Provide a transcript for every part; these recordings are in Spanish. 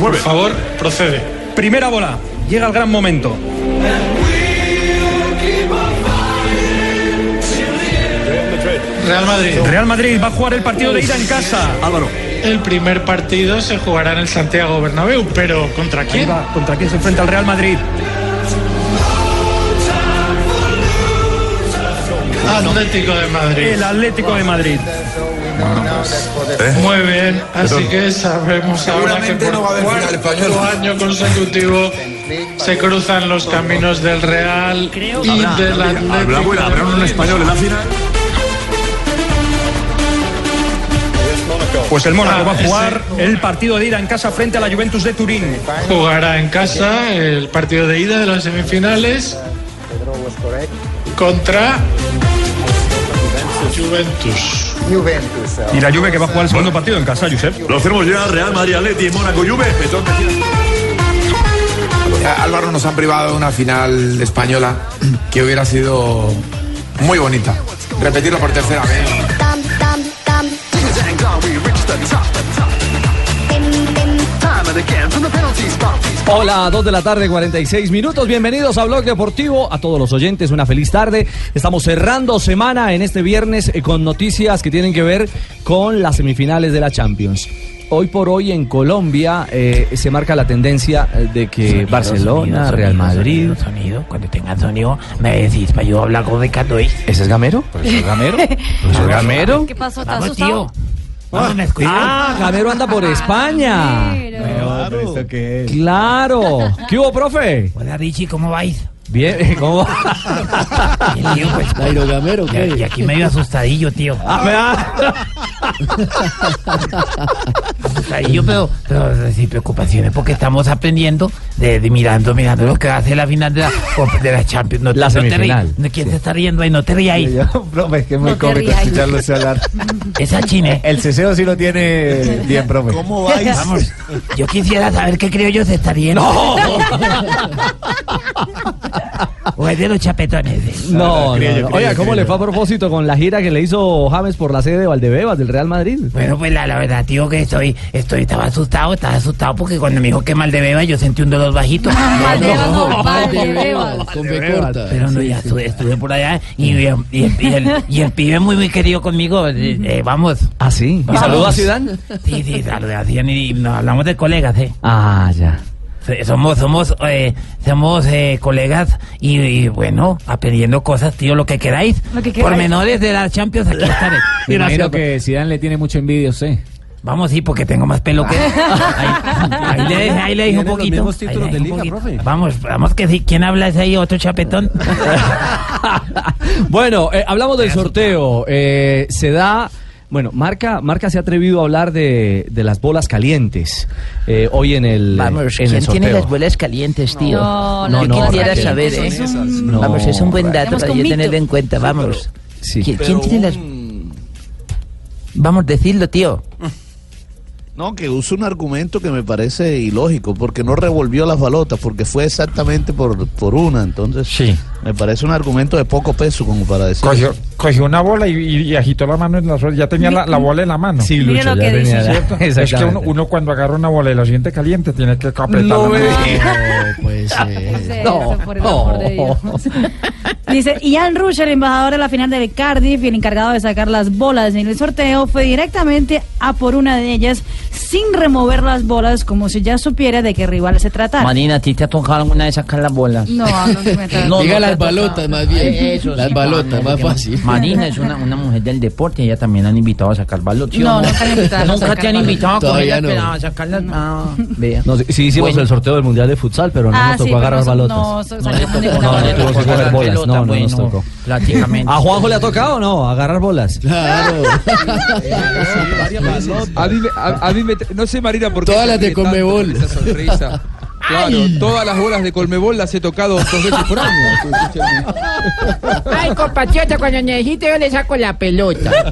mueve. Por favor, procede. Primera bola. Llega el gran momento. Real Madrid. Real Madrid va a jugar el partido de ida en casa. Álvaro. El primer partido se jugará en el Santiago Bernabéu, pero ¿contra quién? va. ¿Contra quién se enfrenta el Real Madrid? Atlético de Madrid. El Atlético de Madrid. Muy bien, así que sabemos ahora que Seguramente por no va a haber final cuarto español. año consecutivo se cruzan los caminos del Real y del Habrá Atlético buena, de habrá un español en la final. Pues el Mónaco Ah, va a ese- jugar el partido de ida en casa frente a la Juventus de Turín. Jugará en casa el partido de ida de las semifinales contra Juventus. Y la Juve que va a jugar el segundo partido en casa, Josep. Lo hacemos ya, Real Madrid, Atleti, Mónaco, Juve. Petón, Álvaro nos han privado de una final española que hubiera sido muy bonita. Repetirlo por tercera vez. Hola, 2 de la tarde, 46 minutos. Bienvenidos a Blog Deportivo. A todos los oyentes, una feliz tarde. Estamos cerrando semana en este viernes eh, con noticias que tienen que ver con las semifinales de la Champions. Hoy por hoy en Colombia eh, se marca la tendencia eh, de que Barcelona, Real Madrid. Sonido, cuando tenga sonido, me decís para yo hablar con Ricardo. ¿Ese es Gamero? ¿Profesor Gamero? ¿Profesor Gamero? ¿Qué pasó? ¿Estás Vamos, asustado? tío. Ah, Gamero anda por España. Pero- Claro. ¿Qué hubo, profe? Hola, Richie, ¿cómo vais? Bien, ¿cómo? Bien, tío, pues, y, y aquí medio asustadillo, tío. Ah, vea. Asustadillo, pero, pero sin preocupaciones, porque estamos aprendiendo de, de mirando, mirando lo que va a ser la final de la, de la Champions. No, La no semifinal. rías. ¿Quién se está riendo ahí? No te ríais. profe, es que es muy No cómico rías. escucharlo hablar. Esa chine. El ceseo sí lo tiene bien, profe. ¿Cómo vais? Vamos, yo quisiera saber qué creo yo se está riendo. O es de los chapetones. No, no, no. Oiga, ¿cómo le fue a propósito con la gira que le hizo James por la sede de Valdebebas del Real Madrid? Bueno, pues la, la verdad, tío, que estoy, estoy, estaba asustado, estaba asustado porque cuando me dijo que mal de beba yo sentí un dolor bajito. Valdebebas, no. Pero no, ya estuve, estuve por allá y, y, el, y el- y el pibe muy, muy querido conmigo. eh, eh, vamos. Ah, sí. ¿Y saludó a Zidane? Sí, sí, saludé a Zidane y nos hablamos de colegas, ¿eh? Ah, ya. Somos, somos, eh, somos eh, colegas y, y, bueno, aprendiendo cosas, tío, lo que queráis. Lo que queráis. Pormenores de la Champions, aquí estaré. Imagino que Zidane le tiene mucha envidia usted. Vamos, sí, porque tengo más pelo que. Ahí, ahí le dejé, ahí le dije un los poquito. ahí de liga, profe. Vamos, vamos que sí. ¿Quién habla ese ahí? Otro chapetón. bueno, eh, hablamos del sorteo. Eh, se da. Bueno, Marca, Marca se ha atrevido a hablar de, de las bolas calientes eh, hoy en el, Vamos, en el ¿quién tiene sorteo. las bolas calientes, tío? No, No, no, quisiera saber, ¿eh? un- No. Vamos, es un buen dato para yo un tener mito. en cuenta. Vamos. Sí. ¿Quién, quién tiene las.? Vamos, decirlo, tío. No, que usa un argumento que me parece ilógico, porque no revolvió las balotas, porque fue exactamente por, por una, entonces Sí. me parece un argumento de poco peso como para decir. Cogió, cogió una bola y, y- y agitó la mano en la suela. Ya tenía la, la bola en la mano. Sí, Lucho, lo ya que tenía. Es que uno, uno cuando agarra una bola y la siente caliente tiene que apretar No la mano. No, el amor de Dios. Dice, Ian Rush, el embajador de la final del Cardiff y el encargado de sacar las bolas en el sorteo, fue directamente a por una de ellas sin remover las bolas, como si ya supiera de qué rival se tratara. Marina, ¿a ti te ha tocado alguna vez sacar las bolas? No, no se me No, Diga no las balotas, más bien. Eso Las sí, balotas, más fácil. Marina es una, una mujer del deporte, ella también han invitado a sacar balotas. ¿sí o No, nunca han invitado a Nunca sacar te han invitado a cogerlas, no. a sacarlas. Ah, vea. No, sí, sí hicimos Bueno. el sorteo del Mundial de Futsal, pero no Ah, nos tocó agarrar no- balotas. no, No sacamos le tocó, ninguna no, bola. le tocó sacar sacar bolas, pelota, no, no nos bueno, tocó. Prácticamente. ¿A Juanjo le ha tocado o no? ¿Agarrar bolas? Claro. A mí, me- a, a mí me, no sé Marina por qué Todas se las de Conmebol. con esa sonrisa. Claro, todas las bolas de Colmebol las he tocado dos veces por año. Ay, compatriota, cuando necesite yo le saco la pelota.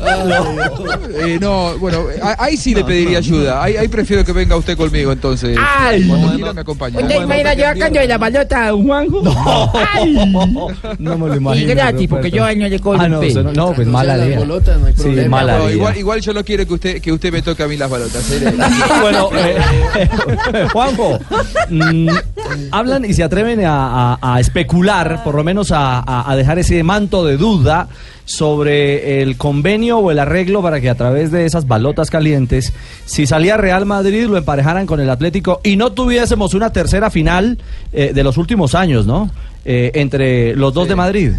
Eh, no, bueno, ahí sí le pediría ayuda. Ahí, ahí prefiero que venga usted conmigo, entonces. Ay. Cuando quiera me acompaña. ¿Usted imagina yo sacando de la balota a Juanjo? Ay. No me lo Y imagino. gratis, porque yo a él no le cobro Ah, no, no, no, pues No mala idea. bolotas, no hay Sí, problema. mala No, idea. igual, igual yo no quiero que usted, que usted me toque a mí las balotas. ¿eh? bueno, eh, Juanjo, hablan y se atreven a, a- a especular, por lo menos a, a- a dejar ese manto de duda sobre el convenio o el arreglo para que a través de esas balotas calientes, si salía Real Madrid, lo emparejaran con el Atlético y no tuviésemos una tercera final eh, de los últimos años, ¿no? Eh, entre los dos de Madrid.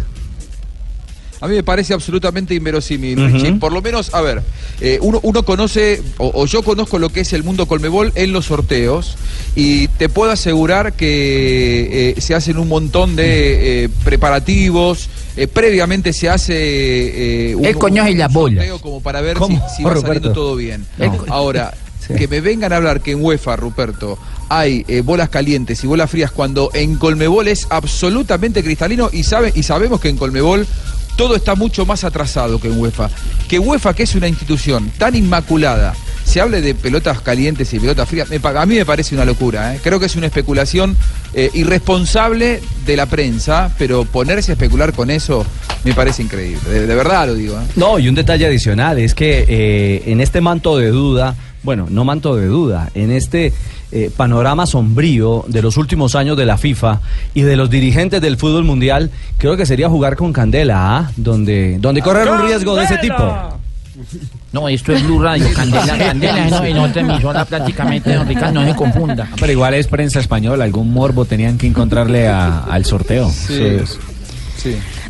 A mí me parece absolutamente inverosímil. Por lo menos, a ver, eh, uno, uno conoce, o, o yo conozco lo que es el mundo Colmebol en los sorteos, y te puedo asegurar que eh, se hacen un montón de eh, preparativos, eh, previamente se hace eh, un, El coño y un las bolas. sorteo como para ver si, ¿Cómo, si va saliendo todo bien. No. Ahora, Sí. que me vengan a hablar que en UEFA, Ruperto, hay eh, bolas calientes y bolas frías cuando en Colmebol es absolutamente cristalino y, sabe, y sabemos que en Colmebol todo está mucho más atrasado que en UEFA. Que UEFA, que es una institución tan inmaculada, se hable de pelotas calientes y pelotas frías, a mí me parece una locura. ¿eh? Creo que es una especulación eh, irresponsable de la prensa, pero ponerse a especular con eso me parece increíble. De, verdad lo digo. ¿eh? No, y un detalle adicional es que en este manto de duda, bueno, no manto de duda, en este eh, panorama sombrío de los últimos años de la FIFA y de los dirigentes del fútbol mundial, creo que sería jugar con Candela, ¿ah? donde, donde correr un riesgo de ese tipo. No, esto es Blue Radio, Candela, Candela, no, y no emisora prácticamente, don Ricardo, no se confunda. Pero igual es prensa española, algún morbo tenían que encontrarle a- al sorteo. Sí. Sí.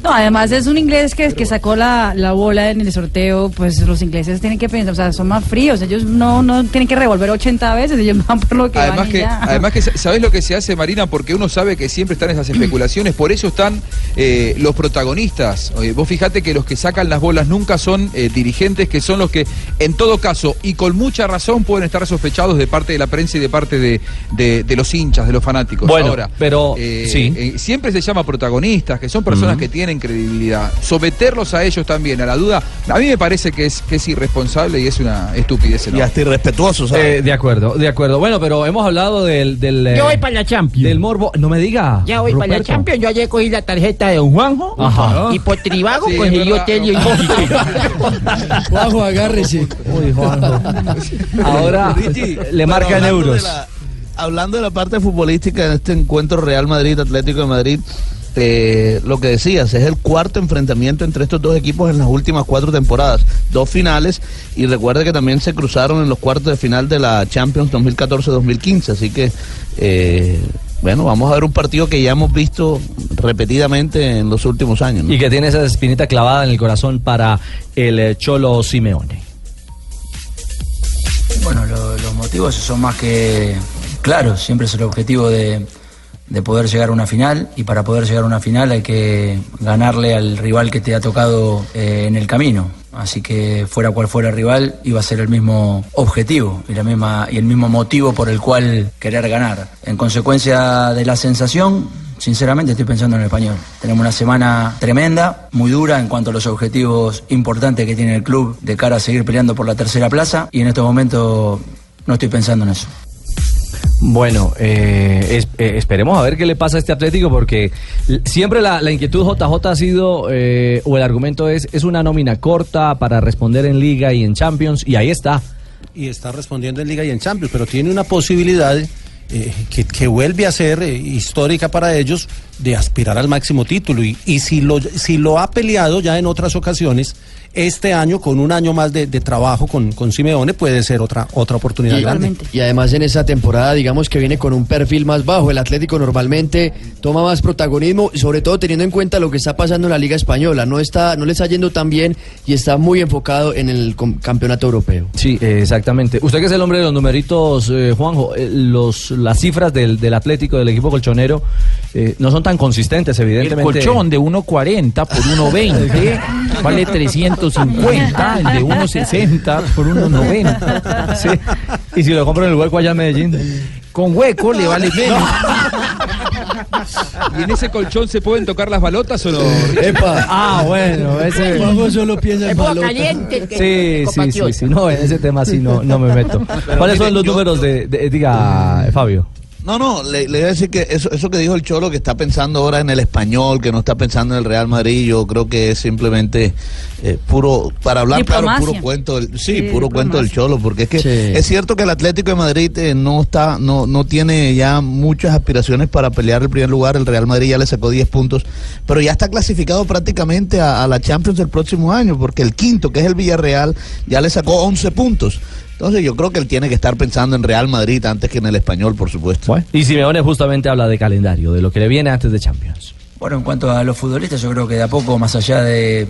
No, además es un inglés que, que sacó la, la bola en el sorteo, pues los ingleses tienen que pensar, o sea, son más fríos, ellos no, no tienen que revolver 80 veces, ellos van por lo que Además van y que, ya. además que, ¿sabés lo que se hace, Marina? Porque uno sabe que siempre están esas especulaciones, por eso están eh, los protagonistas. Oye, vos fijate que los que sacan las bolas nunca son eh, dirigentes, que son los que, en todo caso, y con mucha razón, pueden estar sospechados de parte de la prensa y de parte de, de- de los hinchas, de los fanáticos. Bueno, Ahora, pero, eh, sí. eh, siempre se llama protagonistas, que son personas Ujú. que tienen credibilidad. Someterlos a ellos también, a la duda, a mí me parece que es, que es irresponsable y es una estupidez. Y enorme. hasta irrespetuoso, ¿sabes? Eh, de acuerdo, de acuerdo. Bueno, pero hemos hablado del... del eh, Yo voy para la Champions. Del morbo. No me diga. Ya voy para la. Champions, yo ayer cogí la tarjeta de don Juanjo Ajá. y por Tribago Sí, cogí yo hotel y Juanjo, agárrese. Uy, Juanjo. Ahora Richie, le marcan euros. de la- hablando de la parte futbolística en este encuentro Real Madrid-Atlético de Madrid, eh, lo que decías, es el cuarto enfrentamiento entre estos dos equipos en las últimas cuatro temporadas. Dos finales y recuerde que también se cruzaron en los cuartos de final de la Champions 2014-2015. Así que, eh, bueno, vamos a ver un partido que ya hemos visto repetidamente en los últimos años. ¿no? Y que tiene esa espinita clavada en el corazón para el eh, Cholo Simeone. Bueno, lo- los motivos son más que claros. Siempre es el objetivo de, de poder llegar a una final y para poder llegar a una final hay que ganarle al rival que te ha tocado eh, en el camino. Así que fuera cual fuera el rival iba a ser el mismo objetivo y la misma y el mismo motivo por el cual querer ganar. En consecuencia de la sensación, sinceramente estoy pensando en el español. Tenemos una semana tremenda, muy dura en cuanto a los objetivos importantes que tiene el club de cara a seguir peleando por la tercera plaza y en estos momentos no estoy pensando en eso. Bueno, eh, eh, esperemos a ver qué le pasa a este Atlético porque siempre la, la inquietud JJ ha sido, eh, o el argumento es, es una nómina corta para responder en Liga y en Champions y ahí está. y está respondiendo en Liga y en Champions, pero tiene una posibilidad eh, que, que vuelve a ser histórica para ellos de aspirar al máximo título. Y, y si, lo, si lo ha peleado ya en otras ocasiones, este año, con un año más de, de trabajo con, con Simeone, puede ser otra, otra oportunidad Y, grande. y además en esa temporada, digamos que viene con un perfil más bajo. El Atlético normalmente toma más protagonismo, sobre todo teniendo en cuenta lo que está pasando en la Liga Española. No está, no le está yendo tan bien y está muy enfocado en el campeonato europeo. Sí, exactamente. Usted que es el hombre de los numeritos, eh, Juanjo, eh, los, las cifras del, del Atlético, del equipo colchonero, eh, no son tan consistentes, El evidentemente. colchón de 1.40 por 1.20 vale 350, el de 1.60 por 1.90. Sí. Y si lo compro en el hueco allá en Medellín. Con hueco le vale menos. ¿Y en ese colchón se pueden tocar las balotas o no? Epa. Ah, bueno, ese. Juanjo solo piensa en balota. Sí, sí, sí, sí. No, en ese tema sí no, no me meto. ¿Cuáles son los yo- números de, de- diga, Fabio? No, no, le, le iba a decir que eso, eso que dijo el Cholo, que está pensando ahora en el español, que no está pensando en el Real Madrid, yo creo que es simplemente eh, puro, para hablar claro, Diplomacia. puro cuento, del, sí, Sí, puro cuento del. Cholo, porque es que Sí. es cierto que el Atlético de Madrid eh, no está, no, no tiene ya muchas aspiraciones para pelear el primer lugar, el Real Madrid ya le sacó 10 puntos, pero ya está clasificado prácticamente a, a la Champions el próximo año, porque el quinto, que es el Villarreal, ya le sacó 11 puntos. Entonces yo creo que él tiene que estar pensando en Real Madrid antes que en el español, por supuesto. Y Simeone justamente habla de calendario, de lo que le viene antes de Champions. Bueno, en cuanto a los futbolistas, yo creo que de a poco, más allá de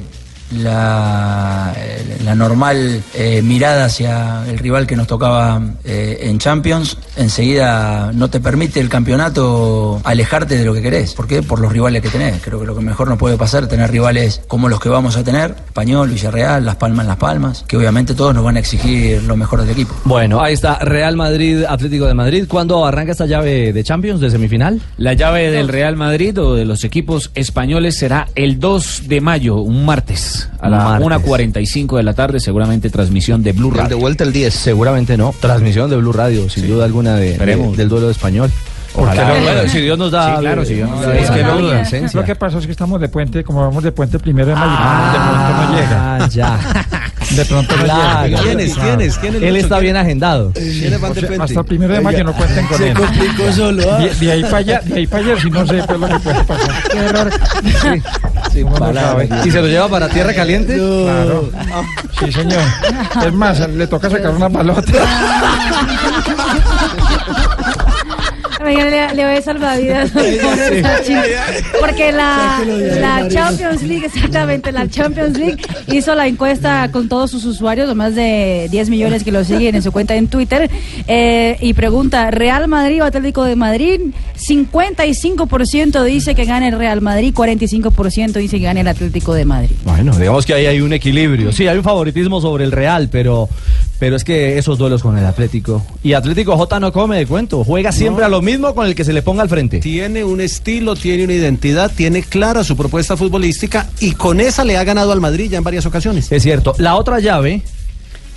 la, eh, la normal eh, mirada hacia el rival que nos tocaba eh, en Champions, enseguida no te permite el campeonato alejarte de lo que querés. ¿Por qué? Por los rivales que tenés. Creo que lo que mejor nos puede pasar es tener rivales como los que vamos a tener, Español, Villarreal, Las Palmas en Las Palmas, que obviamente todos nos van a exigir lo mejor del equipo. Bueno, ahí está Real Madrid, Atlético de Madrid. ¿Cuándo arranca esta llave de Champions, de semifinal? La llave del Real Madrid o de los equipos españoles será el 2 de mayo, un martes, a la Martes. 1.45 de la tarde, seguramente transmisión de Blue El de Radio. vuelta el 10. Seguramente no. Transmisión de Blue Radio, sin duda alguna, de, de- del duelo español. Ojalá. Ojalá. Bueno, si Dios nos da. Sí, claro, si Dios nos da Es que no. Lo que pasa es que estamos de puente, como vamos de puente primero de mayo, de pronto no llega. Ah, ya. De pronto no Claro. llega. ¿Quiénes? ¿Quiénes? ¿Quiénes? Él Lucho? está bien agendado. ¿Quiénes van de O sea, frente? hasta el primero de mayo no cuenten con Se él. complicó solo. ¿ah? De, de ahí para allá, de ahí para allá, si no sé pues, lo que puede pasar. Qué error. Sí, no palabra. sabe. ¿Y se lo lleva para tierra caliente? Claro. Sí, señor. Es más, le toca sacar una palota. Oiga, le, le voy a salvavidas. Porque la, la Champions League, exactamente, la Champions League hizo la encuesta con todos sus usuarios, los más de 10 millones que lo siguen en su cuenta en Twitter, eh, y pregunta, ¿Real Madrid o Atlético de Madrid? 55% dice que gana el Real Madrid, 45% dice que gana el Atlético de Madrid. Bueno, digamos que ahí hay un equilibrio. Sí, hay un favoritismo sobre el Real, pero, pero es que esos duelos con el Atlético. Y Atlético J no come de cuento. Juega siempre No. a lo mismo con el que se le ponga al frente. Tiene un estilo, tiene una identidad, tiene clara su propuesta futbolística y con esa le ha ganado al Madrid ya en varias ocasiones. Es cierto. La otra llave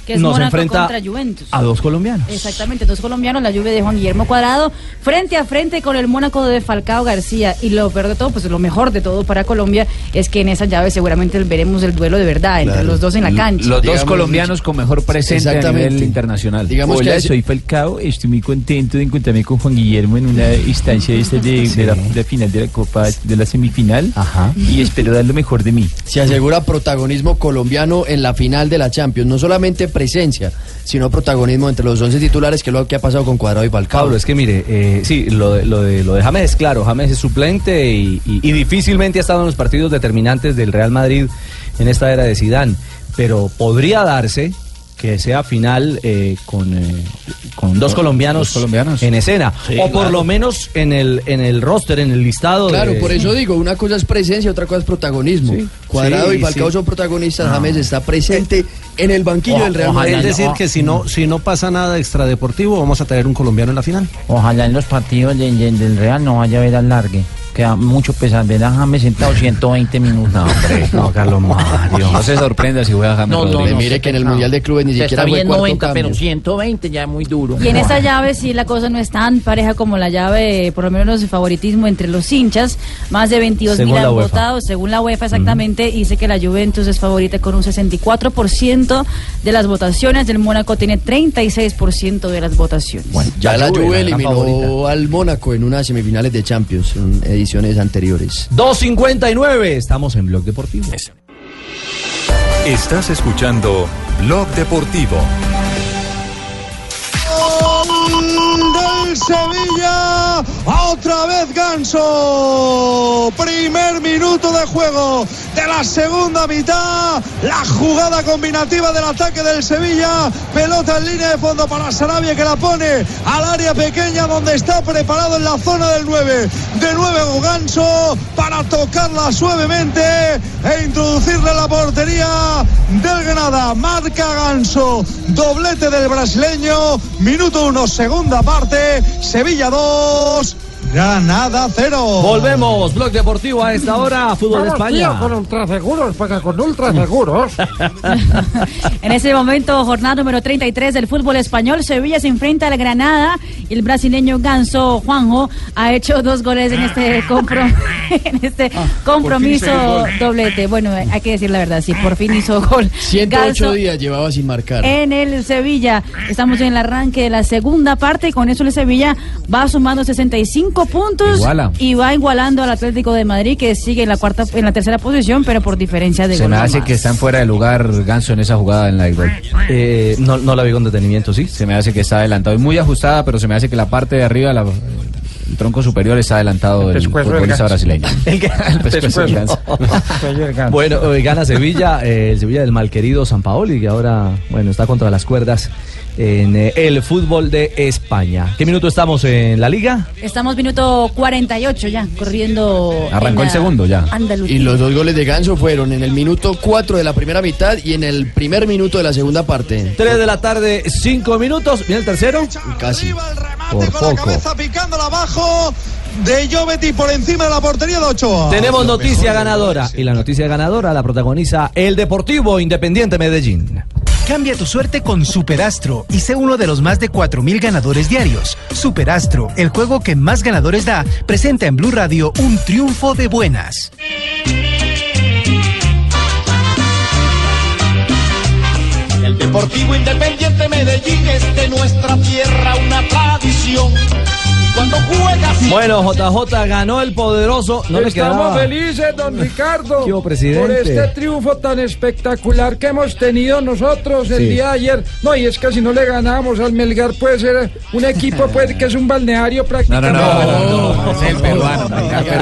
Que es nos Mónaco enfrenta contra Juventus. a dos colombianos. Exactamente, dos colombianos, la lluvia de Juan Guillermo Cuadrado, frente a frente con el Mónaco de Falcao García. Y lo peor de todo, pues lo mejor de todo para Colombia es que en esa llave seguramente veremos el duelo de verdad entre Claro. los dos en la cancha. Los dos Digamos, colombianos con mejor presente a nivel internacional. Digamos Hola, que es- soy Falcao, estoy muy contento de encontrarme con Juan Guillermo en una instancia esta de, de la, de la final de la Copa, de la semifinal, Ajá. y espero dar lo mejor de mí. Se asegura protagonismo colombiano en la final de la Champions. No solamente presencia, sino protagonismo entre los 11 titulares, que es lo que ha pasado con Cuadrado y Falcao. Pablo, es que mire, eh, sí, lo de, lo, de, lo de James, claro, James es suplente y, y- y difícilmente ha estado en los partidos determinantes del Real Madrid en esta era de Sidán, pero podría darse que sea final eh, con, eh, con dos colombianos, dos colombianos. en escena, Sí, o por claro. lo menos en el, en el roster, en el listado. Claro, de- por eso digo, una cosa es presencia, otra cosa es protagonismo. Cuadrado Sí, y Falcao sí. son protagonistas, James está presente en el banquillo del Real Madrid. es decir, que si no, si no pasa nada extradeportivo, vamos a tener un colombiano en la final. Ojalá en los partidos de- de- del Real no vaya a ver al largue. Queda mucho a James sentado 120 minutos. No, hombre. No, Carlos Mario. No se sorprenda si juega James No, no, Rodríguez. mire que en el Mundial de Clubes ni Se siquiera está fue bien cuarto 90, cambio. pero 120 ya es muy duro. Y en esta llave sí la cosa no es tan pareja como la llave, por lo menos de favoritismo entre los hinchas. Más de 22 mil Según han votado, según la UEFA exactamente, dice que la Juventus es favorita con un 64% de las votaciones, el Mónaco tiene 36% de las votaciones. Ya la Juve, Juve la eliminó al Mónaco en unas semifinales de Champions, en ediciones anteriores. 2.59, estamos en Blog Deportivo. Estás escuchando Blog Deportivo. del Sevilla. Otra vez Ganso. Primer minuto de juego de la segunda mitad. La jugada combinativa del ataque del Sevilla. Pelota en línea de fondo para Sarabia que la pone al área pequeña donde está preparado en la zona del 9. De nuevo Ganso para tocarla suavemente e introducirle en la portería del Granada. Marca Ganso. Doblete del brasileño. Minuto 1, segunda parte. Sevilla 2. Granada 0. Volvemos, Blog Deportivo a esta hora, Fútbol de España. tío, con ultraseguros, porque con ultraseguros. En ese momento, jornada número 33 del fútbol español, Sevilla se enfrenta al Granada y el brasileño Ganso Juanjo ha hecho dos goles en este, comprom- en este compromiso un gol. doblete. Bueno, hay que decir la verdad, sí, por fin hizo gol. 108 Ganso días llevaba sin marcar. en el Sevilla. Estamos en el arranque de la segunda parte y con eso el Sevilla va sumando 65 puntos Iguala. y va igualando al Atlético de Madrid que sigue en la cuarta en la tercera posición, pero por diferencia de Se gol me hace más. que están fuera de lugar Ganso en esa jugada en la igual. Eh, no, no la vi con detenimiento, ¿sí? Se me hace que está adelantado. Es muy ajustada, pero se me hace que la parte de arriba, la- el tronco superior está adelantado del pescuezo del futbolista brasileño. El del. Bueno, eh, gana Sevilla, eh, el Sevilla del malquerido San Paoli, que ahora, bueno, está contra las cuerdas en eh, el fútbol de España. ¿Qué minuto estamos en la liga? Estamos minuto 48 ya, corriendo. Arrancó en el segundo ya. Andalucía. Y los dos goles de Ganso fueron en el minuto 4 de la primera mitad y en el primer minuto de la segunda parte. 3 de la tarde, 5 minutos. ¿Viene el tercero? Casi. Por Con la cabeza picándola abajo de Jovetti por encima de la portería de Ochoa. Tenemos noticia ganadora. Y la noticia ganadora la protagoniza el Deportivo Independiente Medellín. Cambia tu suerte con Superastro y sé uno de los más de 4.000 ganadores diarios. Superastro, el juego que más ganadores da, presenta en Blue Radio un triunfo de buenas. El Deportivo Independiente Medellín es de nuestra tierra una tradición. Cuando juegas. Bueno, JJ ganó el poderoso. No le Estamos quedaba. felices, don Ricardo, ¿Qué hubo, presidente? por este triunfo tan espectacular que hemos tenido nosotros el Sí. día de ayer. No, y es que si no le ganamos al Melgar puede ser un equipo pues, que es un balneario prácticamente. es el peruano.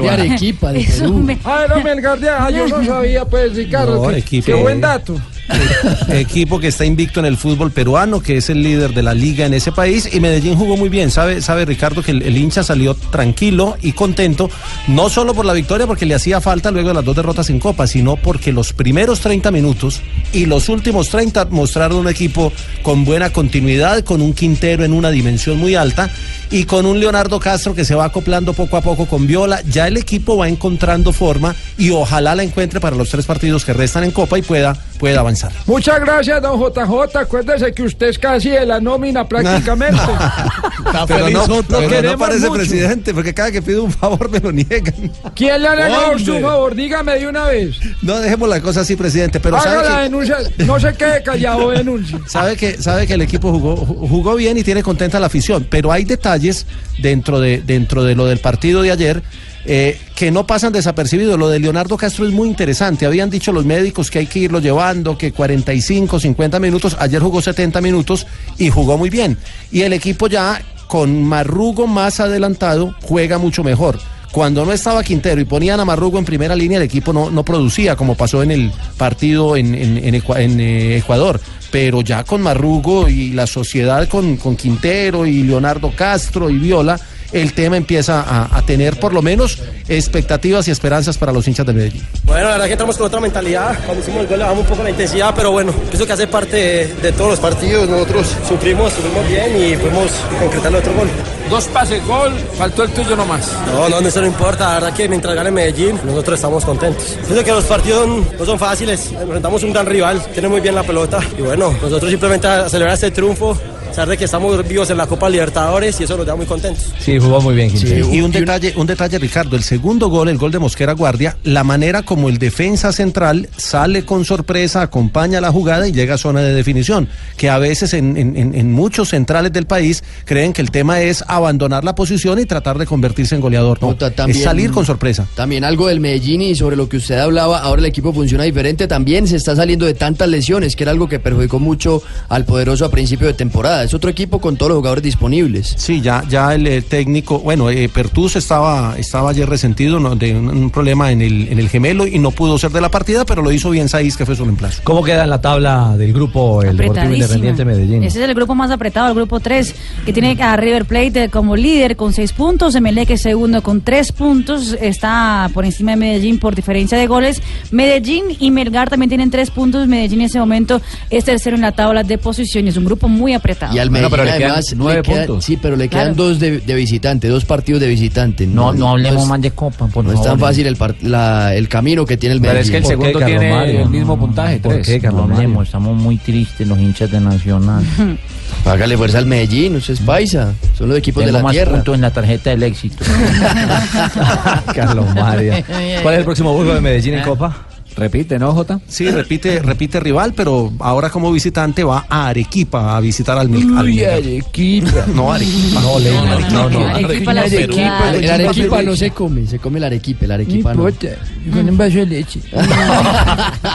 De Arequipa, de Es Perú. un me- Ah, era Melgar de ah, yo no sabía, pues, Ricardo. No, qué buen dato. equipo que está invicto en el fútbol peruano, que es el líder de la liga en ese país, y Medellín jugó muy bien. Sabe, sabe Ricardo que el, hincha salió tranquilo y contento, no solo por la victoria, porque le hacía falta luego de las dos derrotas en Copa, sino porque los primeros 30 minutos y los últimos 30 mostraron un equipo con buena continuidad, con un Quintero en una dimensión muy alta y con un Leonardo Castro que se va acoplando poco a poco con Viola. Ya el equipo va encontrando forma y ojalá la encuentre para los tres partidos que restan en Copa y pueda, pueda avanzar. Muchas gracias, don JJ. Acuérdese que usted es casi de la nómina prácticamente. Pero no, no, pero no queremos parece mucho. presidente, porque cada que pido un favor me lo niegan. ¿Quién le ha negado su favor? Dígame de una vez. No dejemos la cosa así, presidente, pero Haga sabe la que, denuncia. No se quede callado, denuncia. sabe que sabe que el equipo jugó jugó bien y tiene contenta la afición, pero hay detalles dentro de dentro de lo del partido de ayer eh, que no pasan desapercibidos. Lo de Leonardo Castro es muy interesante. Habían dicho los médicos que hay que irlo llevando, que 45, 50 minutos. Ayer jugó 70 minutos y jugó muy bien. Y el equipo ya con Marrugo más adelantado juega mucho mejor. Cuando no estaba Quintero y ponían a Marrugo en primera línea, el equipo no, no producía, como pasó en el partido en, en- eh, Ecuador. Pero ya con Marrugo y la sociedad con, con Quintero y Leonardo Castro y Viola, el tema empieza a, a tener por lo menos expectativas y esperanzas para los hinchas de Medellín. Bueno, la verdad que entramos con otra mentalidad. Cuando hicimos el gol le bajamos un poco la intensidad, pero bueno, pienso que hace parte de, de todos los partidos. Nosotros sufrimos, sufrimos bien y pudimos concretar el otro gol. Dos pases, gol, faltó el tuyo nomás. No, no, eso no importa. La verdad que mientras gane Medellín, nosotros estamos contentos. Pienso que los partidos no son fáciles. Enfrentamos un gran rival, tiene muy bien la pelota. Y bueno, nosotros simplemente a celebrar este triunfo, saber de que estamos vivos en la Copa Libertadores y eso nos da muy contentos. Sí, jugó muy bien. Quintero. y un detalle, un detalle, Ricardo, el segundo gol, el gol de Mosquera Guardia, la manera como el defensa central sale con sorpresa, acompaña la jugada y llega a zona de definición, que a veces en, en- en- en muchos centrales del país creen que el tema es abandonar la posición y tratar de convertirse en goleador. No, también- es salir con sorpresa. También algo del Medellín y sobre lo que usted hablaba, ahora el equipo funciona diferente, también se está saliendo de tantas lesiones, que era algo que perjudicó mucho al poderoso a principio de temporada. Es otro equipo con todos los jugadores disponibles. Sí, ya, ya el, eh, técnico, bueno, eh, Pertús estaba, estaba ayer resentido ¿no? de un, un problema en el, en el gemelo y no pudo ser de la partida, pero lo hizo bien Saiz, que fue su reemplazo. ¿Cómo queda en la tabla del grupo el Deportivo. Independiente Medellín? Ese es el grupo más apretado, el grupo 3, que tiene a River Plate como líder con 6 puntos, Emelec es segundo con 3 puntos, está por encima de Medellín por diferencia de goles. Medellín y Melgar también tienen 3 puntos, Medellín en ese momento es tercero en la tabla de posiciones, un grupo muy apretado. Y al Medellín además le quedan- sí, pero le quedan Claro. dos de, de visitante, dos partidos de visitante. No, no hablemos es- más de Copa, por No es tan fácil el, par- la- el camino que tiene el Pero Medellín. es que el ¿Por qué, segundo Carlos tiene Mario? el mismo puntaje, ¿Por tres. qué, Carlos No Mario? estamos muy tristes los hinchas de Nacional. Hágale fuerza al Medellín, usted es paisa. Son los equipos Tengo de la más tierra. puntos en la tarjeta del éxito. Carlos Mario. ¿Cuál es el próximo juego de Medellín en Copa? Repite, ¿no, Jota? Sí, repite, repite rival, pero ahora como visitante va a Arequipa a visitar al Mil. al Uy, Milgar. Arequipa. No, Arequipa. No, Leina, Arequipa. no, no. Arequipa la Arequipa, el arequipa no se come, se come el arequipa, el arequipa no. importa, con un vaso de leche.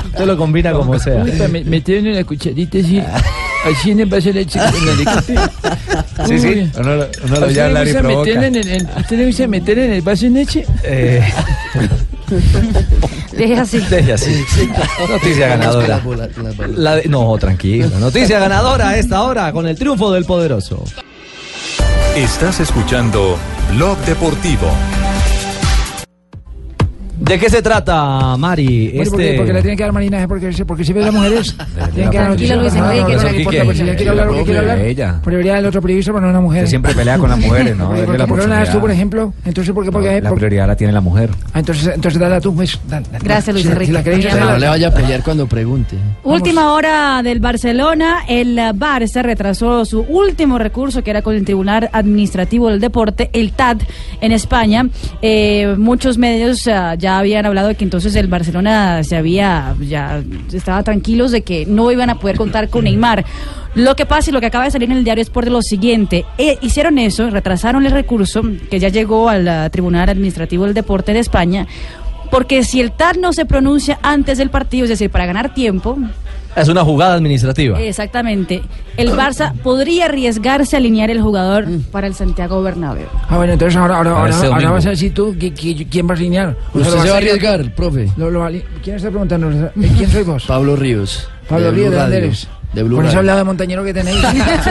Usted lo combina como sea. Me- en la cucharita así, así en el vaso de leche con el arequipa. Sí, sí. Uno, lo- uno ¿A lo usted ya le hablar y gusta provoca. meter en el, en- ¿Usted le gusta meter en el vaso de leche? Eh, Deje así. deje así. Noticia ganadora. La de- no, tranquilo. Noticia ganadora a esta hora con el triunfo del poderoso. Estás escuchando Blog Deportivo. ¿De qué se trata, Mari? Bueno, porque, Este- porque le tienen que dar marinaje, porque, porque si ves las mujeres, tienen que dar Tranquilo, noticias. Luis No, no, Enrique, no, no, tranquilo. importa, pues, si ella quiere hablar lo que quiere hablar, Ella. prioridad del otro periodista, pero no una mujer. Siempre pelea con las mujeres, ¿no? Porque, porque, la porque no la das tú, por ejemplo, entonces, ¿por qué? Porque, La por- prioridad la tiene la mujer. Ah, entonces, entonces dale tú, pues. Gracias, Luis Enrique. Si la queréis, Pero Pero no le vaya a pelear cuando pregunte. Última hora del Barcelona, el Barça retrasó su último recurso que era con el Tribunal Administrativo del Deporte, el TAD, en España. Eh, muchos medios ah, habían hablado de que entonces el Barcelona se había, ya estaba tranquilos de que no iban a poder contar con Neymar. Lo que pasa y lo que acaba de salir en el diario Sport de lo siguiente, eh, hicieron eso, retrasaron el recurso que ya llegó al ah, Tribunal Administrativo del Deporte de España, porque si el TAD no se pronuncia antes del partido, es decir, para ganar tiempo, Es una jugada administrativa. Exactamente. El Barça podría arriesgarse a alinear el jugador para el Santiago Bernabéu. Ah, bueno, entonces ahora, ahora, ahora, este ahora vas a decir tú qui- quién va a alinear. ¿Usted lo se va a arriesgar, profe? Lo- lo ¿Quién está preguntando? Eh, ¿Quién soy vos? Pablo Ríos. Pablo Ríos, ¿de dónde Radio, eres? De Blue Con ese Radio. hablado de montañero que tenéis. Eso.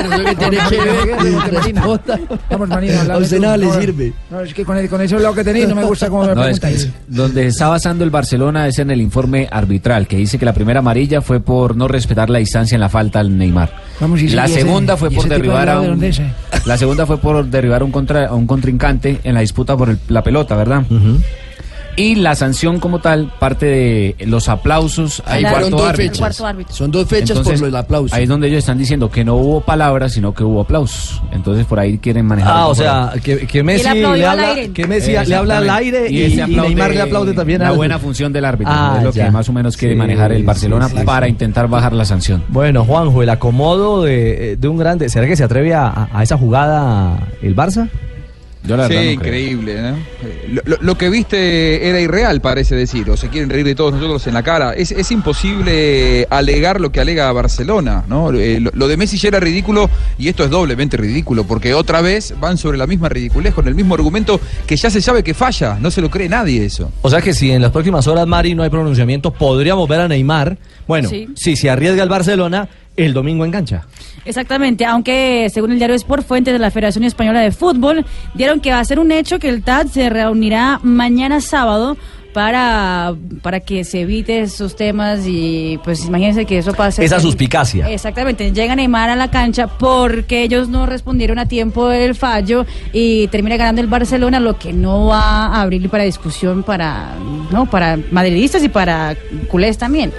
Vamos, Marino, A usted nada le sirve. No, es que con, el- con ese hablado que tenéis no me gusta cómo me No, es que preguntáis. donde se está basando el Barcelona es en el informe arbitral, que dice que la primera amarilla fue por no respetar la distancia en la falta al Neymar. Vamos, y ese- la y ese- segunda fue por de derribar a ¿de un, eh? la segunda fue por derribar a un contra, a un contrincante en la disputa por el- la pelota, ¿verdad? Y la sanción como tal parte de los aplausos al Ahí fueron cuarto dos árbitro. fechas. Cuarto árbitro. Son dos fechas Entonces, por el aplauso. Ahí es donde ellos están diciendo que no hubo palabras, sino que hubo aplausos. Entonces por ahí quieren manejar. Ah, o sea, que, que Messi le habla, que Messi le habla al aire y, ese y aplaude Neymar le aplaude también La al- buena función del árbitro. Ah, es lo ya. que más o menos quiere Sí, manejar el Barcelona sí, sí. para intentar bajar la sanción. Bueno, Juanjo, el acomodo de, de un grande. ¿Será que se atreve a, a- a esa jugada el Barça? Yo la Sí, no increíble, ¿no? Eh, Lo, lo- lo que viste era irreal, parece decir, o se quieren reír de todos nosotros en la cara. Es, es imposible alegar lo que alega Barcelona, ¿no? Eh, lo, lo de Messi ya era ridículo y esto es doblemente ridículo, porque otra vez van sobre la misma ridiculez, con el mismo argumento que ya se sabe que falla, no se lo cree nadie eso. O sea que si en las próximas horas, Mari, no hay pronunciamiento, podríamos ver a Neymar. Bueno, Sí. si se arriesga el Barcelona, el domingo en cancha. Exactamente, aunque según el diario Sport, fuentes de la Federación Española de Fútbol dieron que va a ser un hecho que el TAD se reunirá mañana sábado para, para que se evite esos temas y pues imagínense que eso pase. Esa suspicacia. Exactamente, llega Neymar a la cancha porque ellos no respondieron a tiempo el fallo y termina ganando el Barcelona, lo que no va a abrir para discusión para ¿no? Para madridistas y para culés también.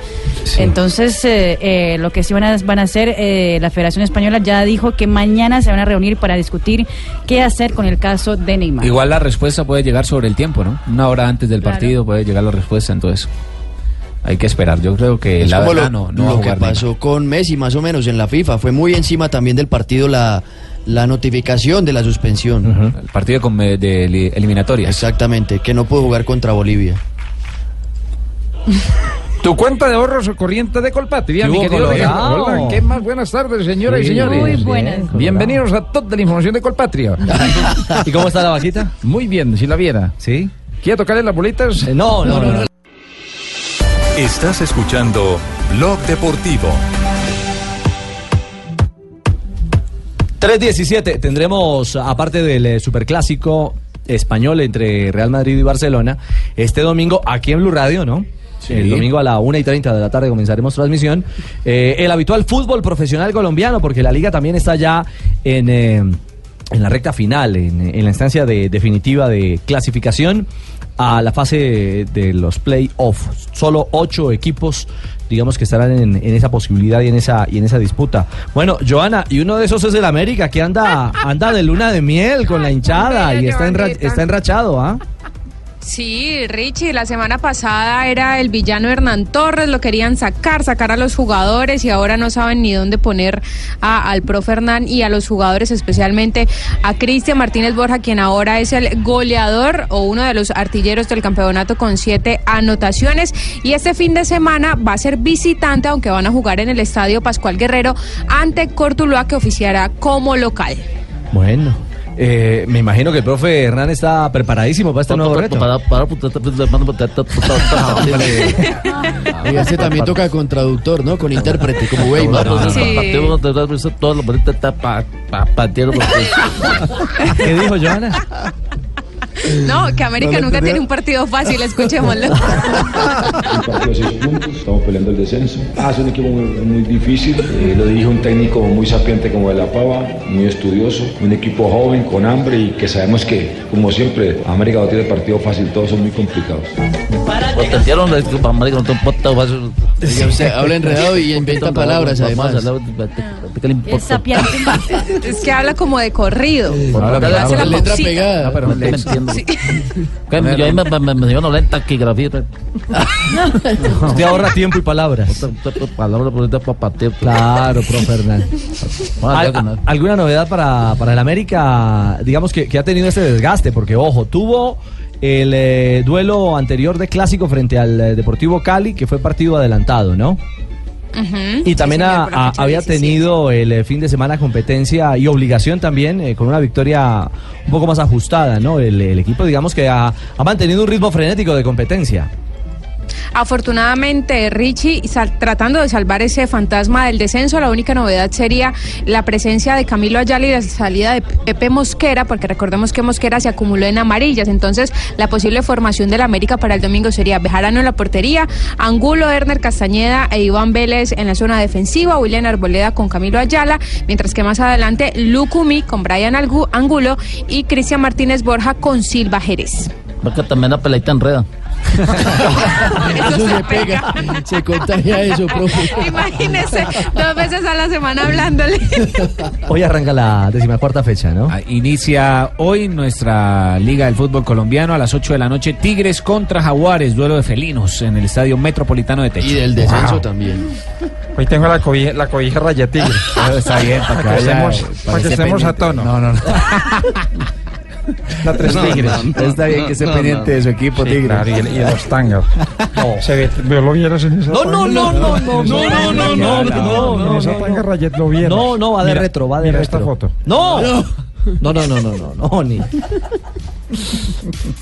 Entonces, eh, eh, lo que sí van a, van a hacer, eh, la Federación Española ya dijo que mañana se van a reunir para discutir qué hacer con el caso de Neymar. Igual la respuesta puede llegar sobre el tiempo, ¿no? Una hora antes del Claro. partido puede llegar la respuesta, entonces hay que esperar. Yo creo que Es la verdad lo, no, no va a lo que Neymar. pasó con Messi, más o menos, en la FIFA. Fue muy encima también del partido la, la notificación de la suspensión. El partido con, eh, de li- eliminatorias. Exactamente, que no pudo jugar contra Bolivia. Tu cuenta de ahorros o corriente de Colpatria, ¿Qué mi querido. Colorado? Hola, ¿qué más? Buenas tardes, señoras Sí, y señores. muy buenas. Bienvenidos a toda la información de Colpatria. ¿Y cómo está la vaquita? Muy bien, si la viera. ¿Sí? ¿Quiere tocarle las bolitas? no, no, no. no. Estás escuchando Blog Deportivo. 3.17, tendremos, aparte del eh, superclásico español entre Real Madrid y Barcelona, este domingo aquí en Blue Radio, ¿no? El domingo a la 1 y 30 de la tarde comenzaremos transmisión. Eh, el habitual fútbol profesional colombiano, porque la liga también está ya en, eh, en la recta final, en, en la instancia de, definitiva de clasificación a la fase de los playoffs. Solo ocho equipos, digamos, que estarán en, en esa posibilidad y en esa, y en esa disputa. Bueno, Joana, y uno de esos es el América, que anda, anda de luna de miel con la hinchada y está, enra- está enrachado, ¿ah? Sí, Richie, la semana pasada era el villano Hernán Torres, lo querían sacar, sacar a los jugadores y ahora no saben ni dónde poner a- al profe Hernán y a los jugadores, especialmente a Cristian Martínez Borja, quien ahora es el goleador o uno de los artilleros del campeonato con siete anotaciones. Y este fin de semana va a ser visitante, aunque van a jugar en el estadio Pascual Guerrero ante Cortuluá, que oficiará como local. Bueno. Eh, me imagino que el profe Hernán está preparadísimo para este nuevo reto. Y este también toca con traductor, ¿no? Con intérprete, como Weimar. ¿Qué dijo Joana? No, que América No nunca tiene un partido fácil, escuchémoslo. Un partido de seis puntos, estamos peleando el descenso. Ah, es un equipo muy, muy difícil, eh, lo dirige un técnico muy sapiente como de la Pava, muy estudioso, un equipo joven, con hambre y que sabemos que, como siempre, América no tiene partido fácil, todos son muy complicados. O sea, habla enredado y inventa palabras, además. Es sapiente. Es que habla como de corrido. Habla- letra pegada. No, pero no Yo ahí me, me, me dio una lenta taquigrafía. Usted ahorra tiempo y palabras. Claro, profe Hernán. Al- ¿Alguna novedad para, para el América, digamos, que, que ha tenido este desgaste? Porque, ojo, tuvo el eh, duelo anterior de clásico frente al eh, Deportivo Cali, que fue partido adelantado, ¿no? Y también ha- ha- había tenido el eh, fin de semana competencia y obligación también, eh, con una victoria un poco más ajustada, ¿no? El, el equipo, digamos, que ha, ha mantenido un ritmo frenético de competencia. Afortunadamente, Richie, tratando de salvar ese fantasma del descenso, la única novedad sería la presencia de Camilo Ayala y la salida de Pepe Mosquera, porque recordemos que Mosquera se acumuló en amarillas. Entonces, la posible formación del América para el domingo sería Bejarano en la portería, Angulo, Erner Castañeda e Iván Vélez en la zona defensiva, William Arboleda con Camilo Ayala, mientras que más adelante Lucumi con Brian Angulo y Cristian Martínez Borja con Silva Jerez. Porque también la peleita enreda. Eso se pega, se contagia eso, profe. Imagínese, dos veces a la semana hablándole. Hoy arranca la decimacuarta fecha, ¿no? Ah, Inicia hoy nuestra Liga del Fútbol Colombiano a las 8 de la noche. Tigres contra Jaguares, duelo de felinos en el Estadio Metropolitano de Techo. Y del descenso también. Hoy tengo la cobija, la cobija raya tigre. Está bien, para que Para que estemos, para que estemos a tono. No, no, no. La tres No, tigres. no, no, Está bien que esté pendiente de su equipo, Sí, Tigres. Claro, y, los tangas. Se ve, ¿veo lo vieras en esa No, no, no, no, no, no, no, no, no, no, En esa no, tanga no. Rayet lo vieras. No, no, va de Mira- retro, va de mira retro. esta foto. No. No, no, no, no, no, no, ni.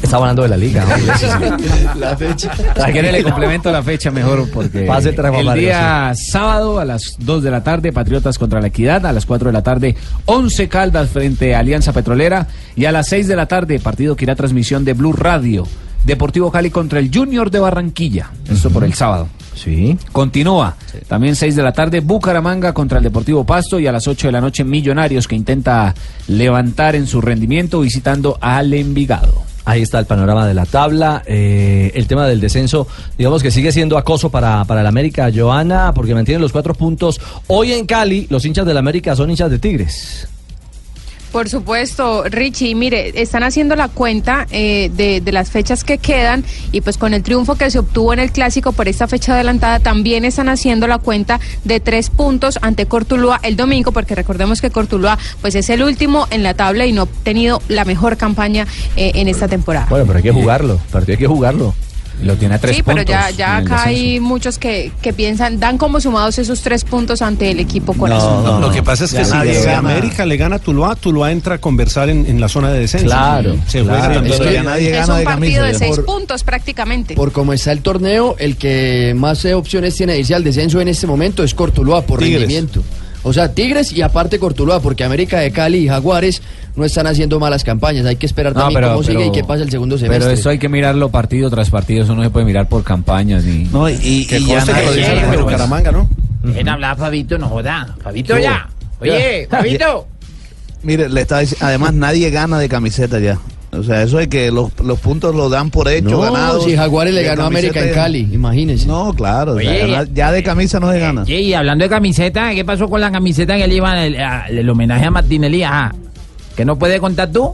Está hablando de la liga. hombre. La fecha. Si quiere le complemento la fecha mejor porque Pase el día sábado a las 2 de la tarde Patriotas contra la Equidad, a las 4 de la tarde 11 Caldas frente a Alianza Petrolera y a las 6 de la tarde partido que irá a transmisión de Blue Radio, Deportivo Cali contra el Junior de Barranquilla, esto por el sábado. Sí. Continúa, también 6 de la tarde Bucaramanga contra el Deportivo Pasto y a las 8 de la noche Millonarios que intenta levantar en su rendimiento visitando al Envigado. Ahí está el panorama de la tabla. Eh, el tema del descenso, digamos que sigue siendo acoso para, para el América, Joana, porque mantienen los cuatro puntos. Hoy en Cali, los hinchas del América son hinchas de Tigres. Por supuesto, Richie, mire, están haciendo la cuenta eh, de, de las fechas que quedan y pues con el triunfo que se obtuvo en el clásico por esta fecha adelantada, también están haciendo la cuenta de tres puntos ante Cortuluá el domingo, porque recordemos que Cortuluá pues es el último en la tabla y no ha tenido la mejor campaña eh, en esta temporada. Bueno, pero hay que jugarlo, pero hay que jugarlo. Lo tiene a tres Sí, pero puntos. ya, ya en el acá hay muchos que, que piensan, dan como sumados esos tres puntos ante el equipo corazón. No, lo que pasa es que Ya si. América le gana a Tuluá, Tuluá entra a conversar en, en la zona de descenso. Claro, se claro. juega Es que ya nadie es gana un de partido de ya. seis Por- puntos prácticamente. Por cómo está el torneo, el que más opciones tiene de irse al descenso en este momento es Cortuluá por Tigres. rendimiento. O sea, Tigres y aparte Cortuluá, porque América de Cali y Jaguares no están haciendo malas campañas. Hay que esperar No, también pero- cómo sigue y qué pasa el segundo semestre. Pero eso hay que mirarlo partido tras partido, eso no se puede mirar por campañas ni. No, y, Que y ya que nadie- lo dice el pero juego. Bucaramanga, ¿no? Dejen hablar, Fabito, no joda. Fabito ¿Qué ya. Oye, Ya. Fabito. Mire, le estaba diciendo, además nadie gana de camiseta ya. O sea, eso es que los, los puntos los dan por hecho, No, ganados. si Jaguares le ganó a América en Cali, imagínense. No, claro, o sea, ya de camisa no se gana. Oye, y hablando de camiseta, ¿qué pasó con la camiseta que le iban el, a- el homenaje a Martín Elías? Ah, ¿Que no puede contar tú?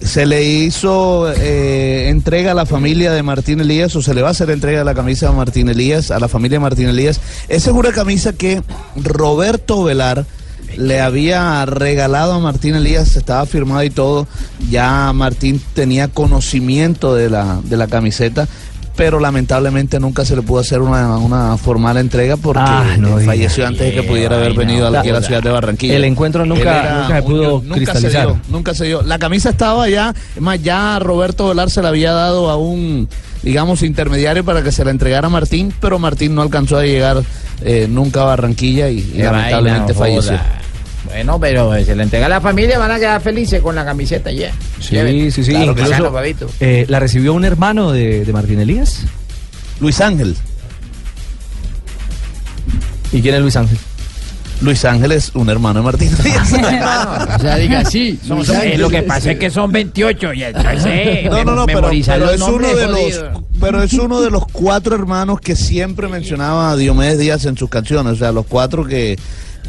Se le hizo eh, entrega a la familia de Martín Elías, o se le va a hacer entrega de la camisa a Martín Elías, a la familia de Martín Elías. Esa es una camisa que Roberto Velar le había regalado a Martín Elías, estaba firmado y todo. Ya Martín tenía conocimiento de la, de la camiseta, pero lamentablemente nunca se le pudo hacer una, una formal entrega porque Ah, no eh, falleció antes de que pudiera haber venido a la, aquí a la ciudad de Barranquilla. El encuentro nunca- era nunca se pudo nunca cristalizar. dio, nunca se dio. La camisa estaba es más, ya Roberto Velar se la había dado a un, digamos, intermediario para que se la entregara a Martín, pero Martín no alcanzó a llegar eh, nunca a Barranquilla y, lamentablemente falleció. joda. Bueno, pero se la entrega a la familia, van a quedar felices con la camiseta, ya. Sí, sí, sí. Claro que incluso, eh, ¿La recibió un hermano de, de Martín Elías? Luis Ángel. ¿Y quién es Luis Ángel? Luis Ángel es un hermano de Martín. Elías. O sea, diga sí. Son- eh, lo que pasa es que son 28 y entonces No, no, no, pero, es uno de los, pero es uno de los cuatro hermanos que siempre mencionaba a Diomedes Díaz en sus canciones, o sea, los cuatro que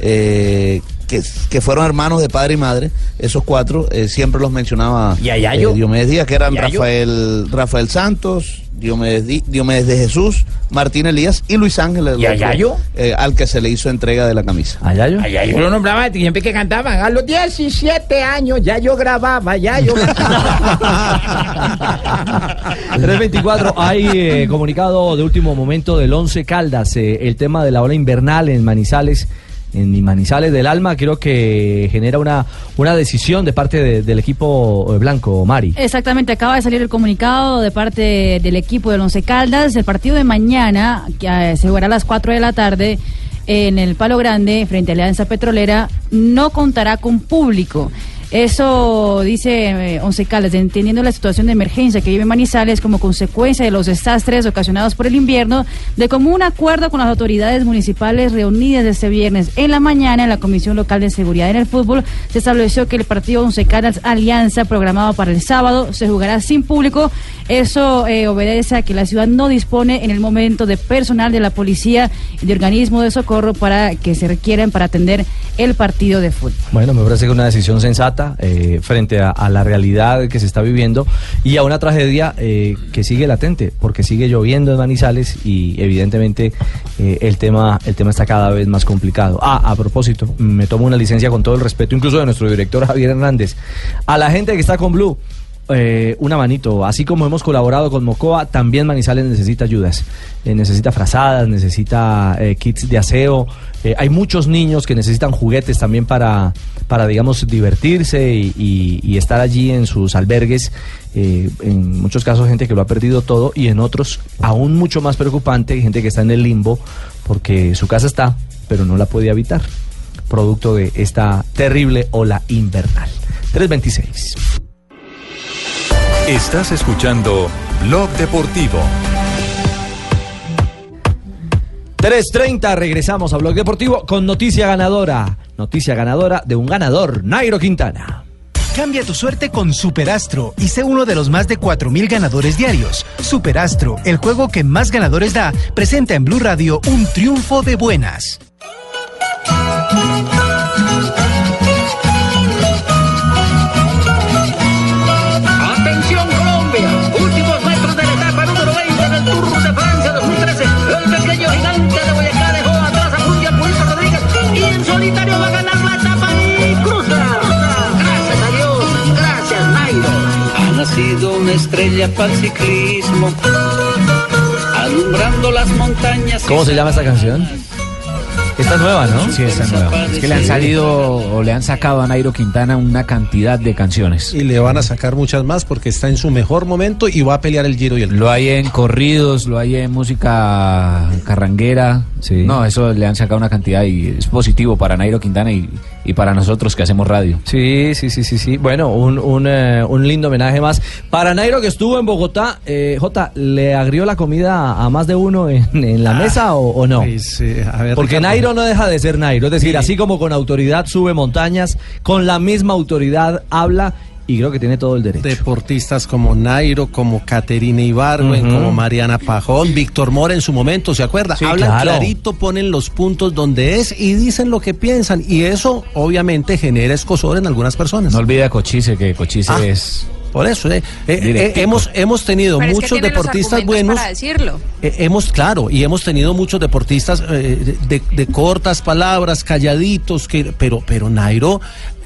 eh, que, que fueron hermanos de padre y madre, esos cuatro eh, siempre los mencionaba ¿Y eh, Diomedes Díaz, que eran ¿Yayo? Rafael Rafael Santos, Diomedes, Di- Diomedes de Jesús, Martín Elías y Luis Ángel, el ¿Y a otro, Yayo? eh, al que se le hizo entrega de la camisa. ¿A Yayo? Ay, ay, yo lo nombraba siempre que cantaban. A los 17 años ya yo grababa, ya yo. 324, hay eh, comunicado de último momento del 11 Caldas, eh, el tema de la ola invernal en Manizales. En Manizales del Alma creo que genera una, una decisión de parte de- del equipo eh, blanco, Mari. Exactamente, acaba de salir el comunicado de parte del equipo del Once Caldas. El partido de mañana, que eh, se jugará a las 4 de la tarde en el Palo Grande, frente a Alianza Petrolera, no contará con público. Eso dice eh, Once Caldas, entendiendo la situación de emergencia que vive Manizales como consecuencia de los desastres ocasionados por el invierno, de común acuerdo con las autoridades municipales reunidas este viernes en la mañana en la Comisión Local de Seguridad en el Fútbol, se estableció que el partido Once Caldas Alianza, programado para el sábado, se jugará sin público. Eso eh, obedece a que la ciudad no dispone en el momento de personal de la policía y de organismo de socorro para que se requieran para atender el partido de fútbol. Bueno, me parece que una decisión sensata eh, frente a, la realidad que se está viviendo y a una tragedia eh, que sigue latente, porque sigue lloviendo en Manizales y evidentemente eh, el, tema, el tema está cada vez más complicado. Ah, a propósito, me tomo una licencia con todo el respeto, incluso de nuestro director Javier Hernández. A la gente que está con Blue. una manito, así como hemos colaborado con Mocoa, también Manizales necesita ayudas, necesita frazadas, necesita kits de aseo, hay muchos niños que necesitan juguetes también para, para digamos, divertirse y, estar allí en sus albergues. Eh, en muchos casos gente que lo ha perdido todo y en otros aún mucho más preocupante, gente que está en el limbo porque su casa está, pero no la puede habitar, producto de esta terrible ola invernal. 326. Estás escuchando Blog Deportivo. 3.30, regresamos a Blog Deportivo con noticia ganadora. Noticia ganadora de un ganador, Nairo Quintana. Cambia tu suerte con Superastro y sé uno de los más de 4.000 ganadores diarios. Superastro, el juego que más ganadores da, presenta en Blue Radio un triunfo de buenas. Ha nacido una estrella para el ciclismo, alumbrando las montañas. ¿Cómo se llama esta canción? Esta es nueva, ¿no? Sí, esta es nueva. Es que le han salido o le han sacado a Nairo Quintana una cantidad de canciones. Y le van a sacar muchas más porque está en su mejor momento y va a pelear el Giro y el Lo hay en corridos, lo hay en música carranguera. No, eso le han sacado una cantidad y es positivo para Nairo Quintana y, y para nosotros que hacemos radio. Sí, sí, sí, sí, sí. Bueno, un, un, eh, un lindo homenaje más. Para Nairo que estuvo en Bogotá, eh, Jota, ¿le agrió la comida a más de uno en, en la mesa o, o no? A ver, Porque Ricardo. Nairo no deja de ser Nairo. Es decir, así como con autoridad sube montañas, con la misma autoridad habla y creo que tiene todo el derecho. Deportistas como Nairo, como Caterina Ibargüen, Ujú. como Mariana Pajón, Víctor Mora en su momento, ¿se acuerda? Sí, Hablan claro. clarito, ponen los puntos donde es y dicen lo que piensan. Y eso obviamente genera escosor en algunas personas. No olvide a Cochise, que Cochise Ah, es... Por eso, eh, eh, eh, hemos, hemos tenido Pero es que muchos deportistas buenos. para decirlo. Eh, hemos, claro, y hemos tenido muchos deportistas eh, de, de cortas palabras, calladitos, que, pero, pero Nairo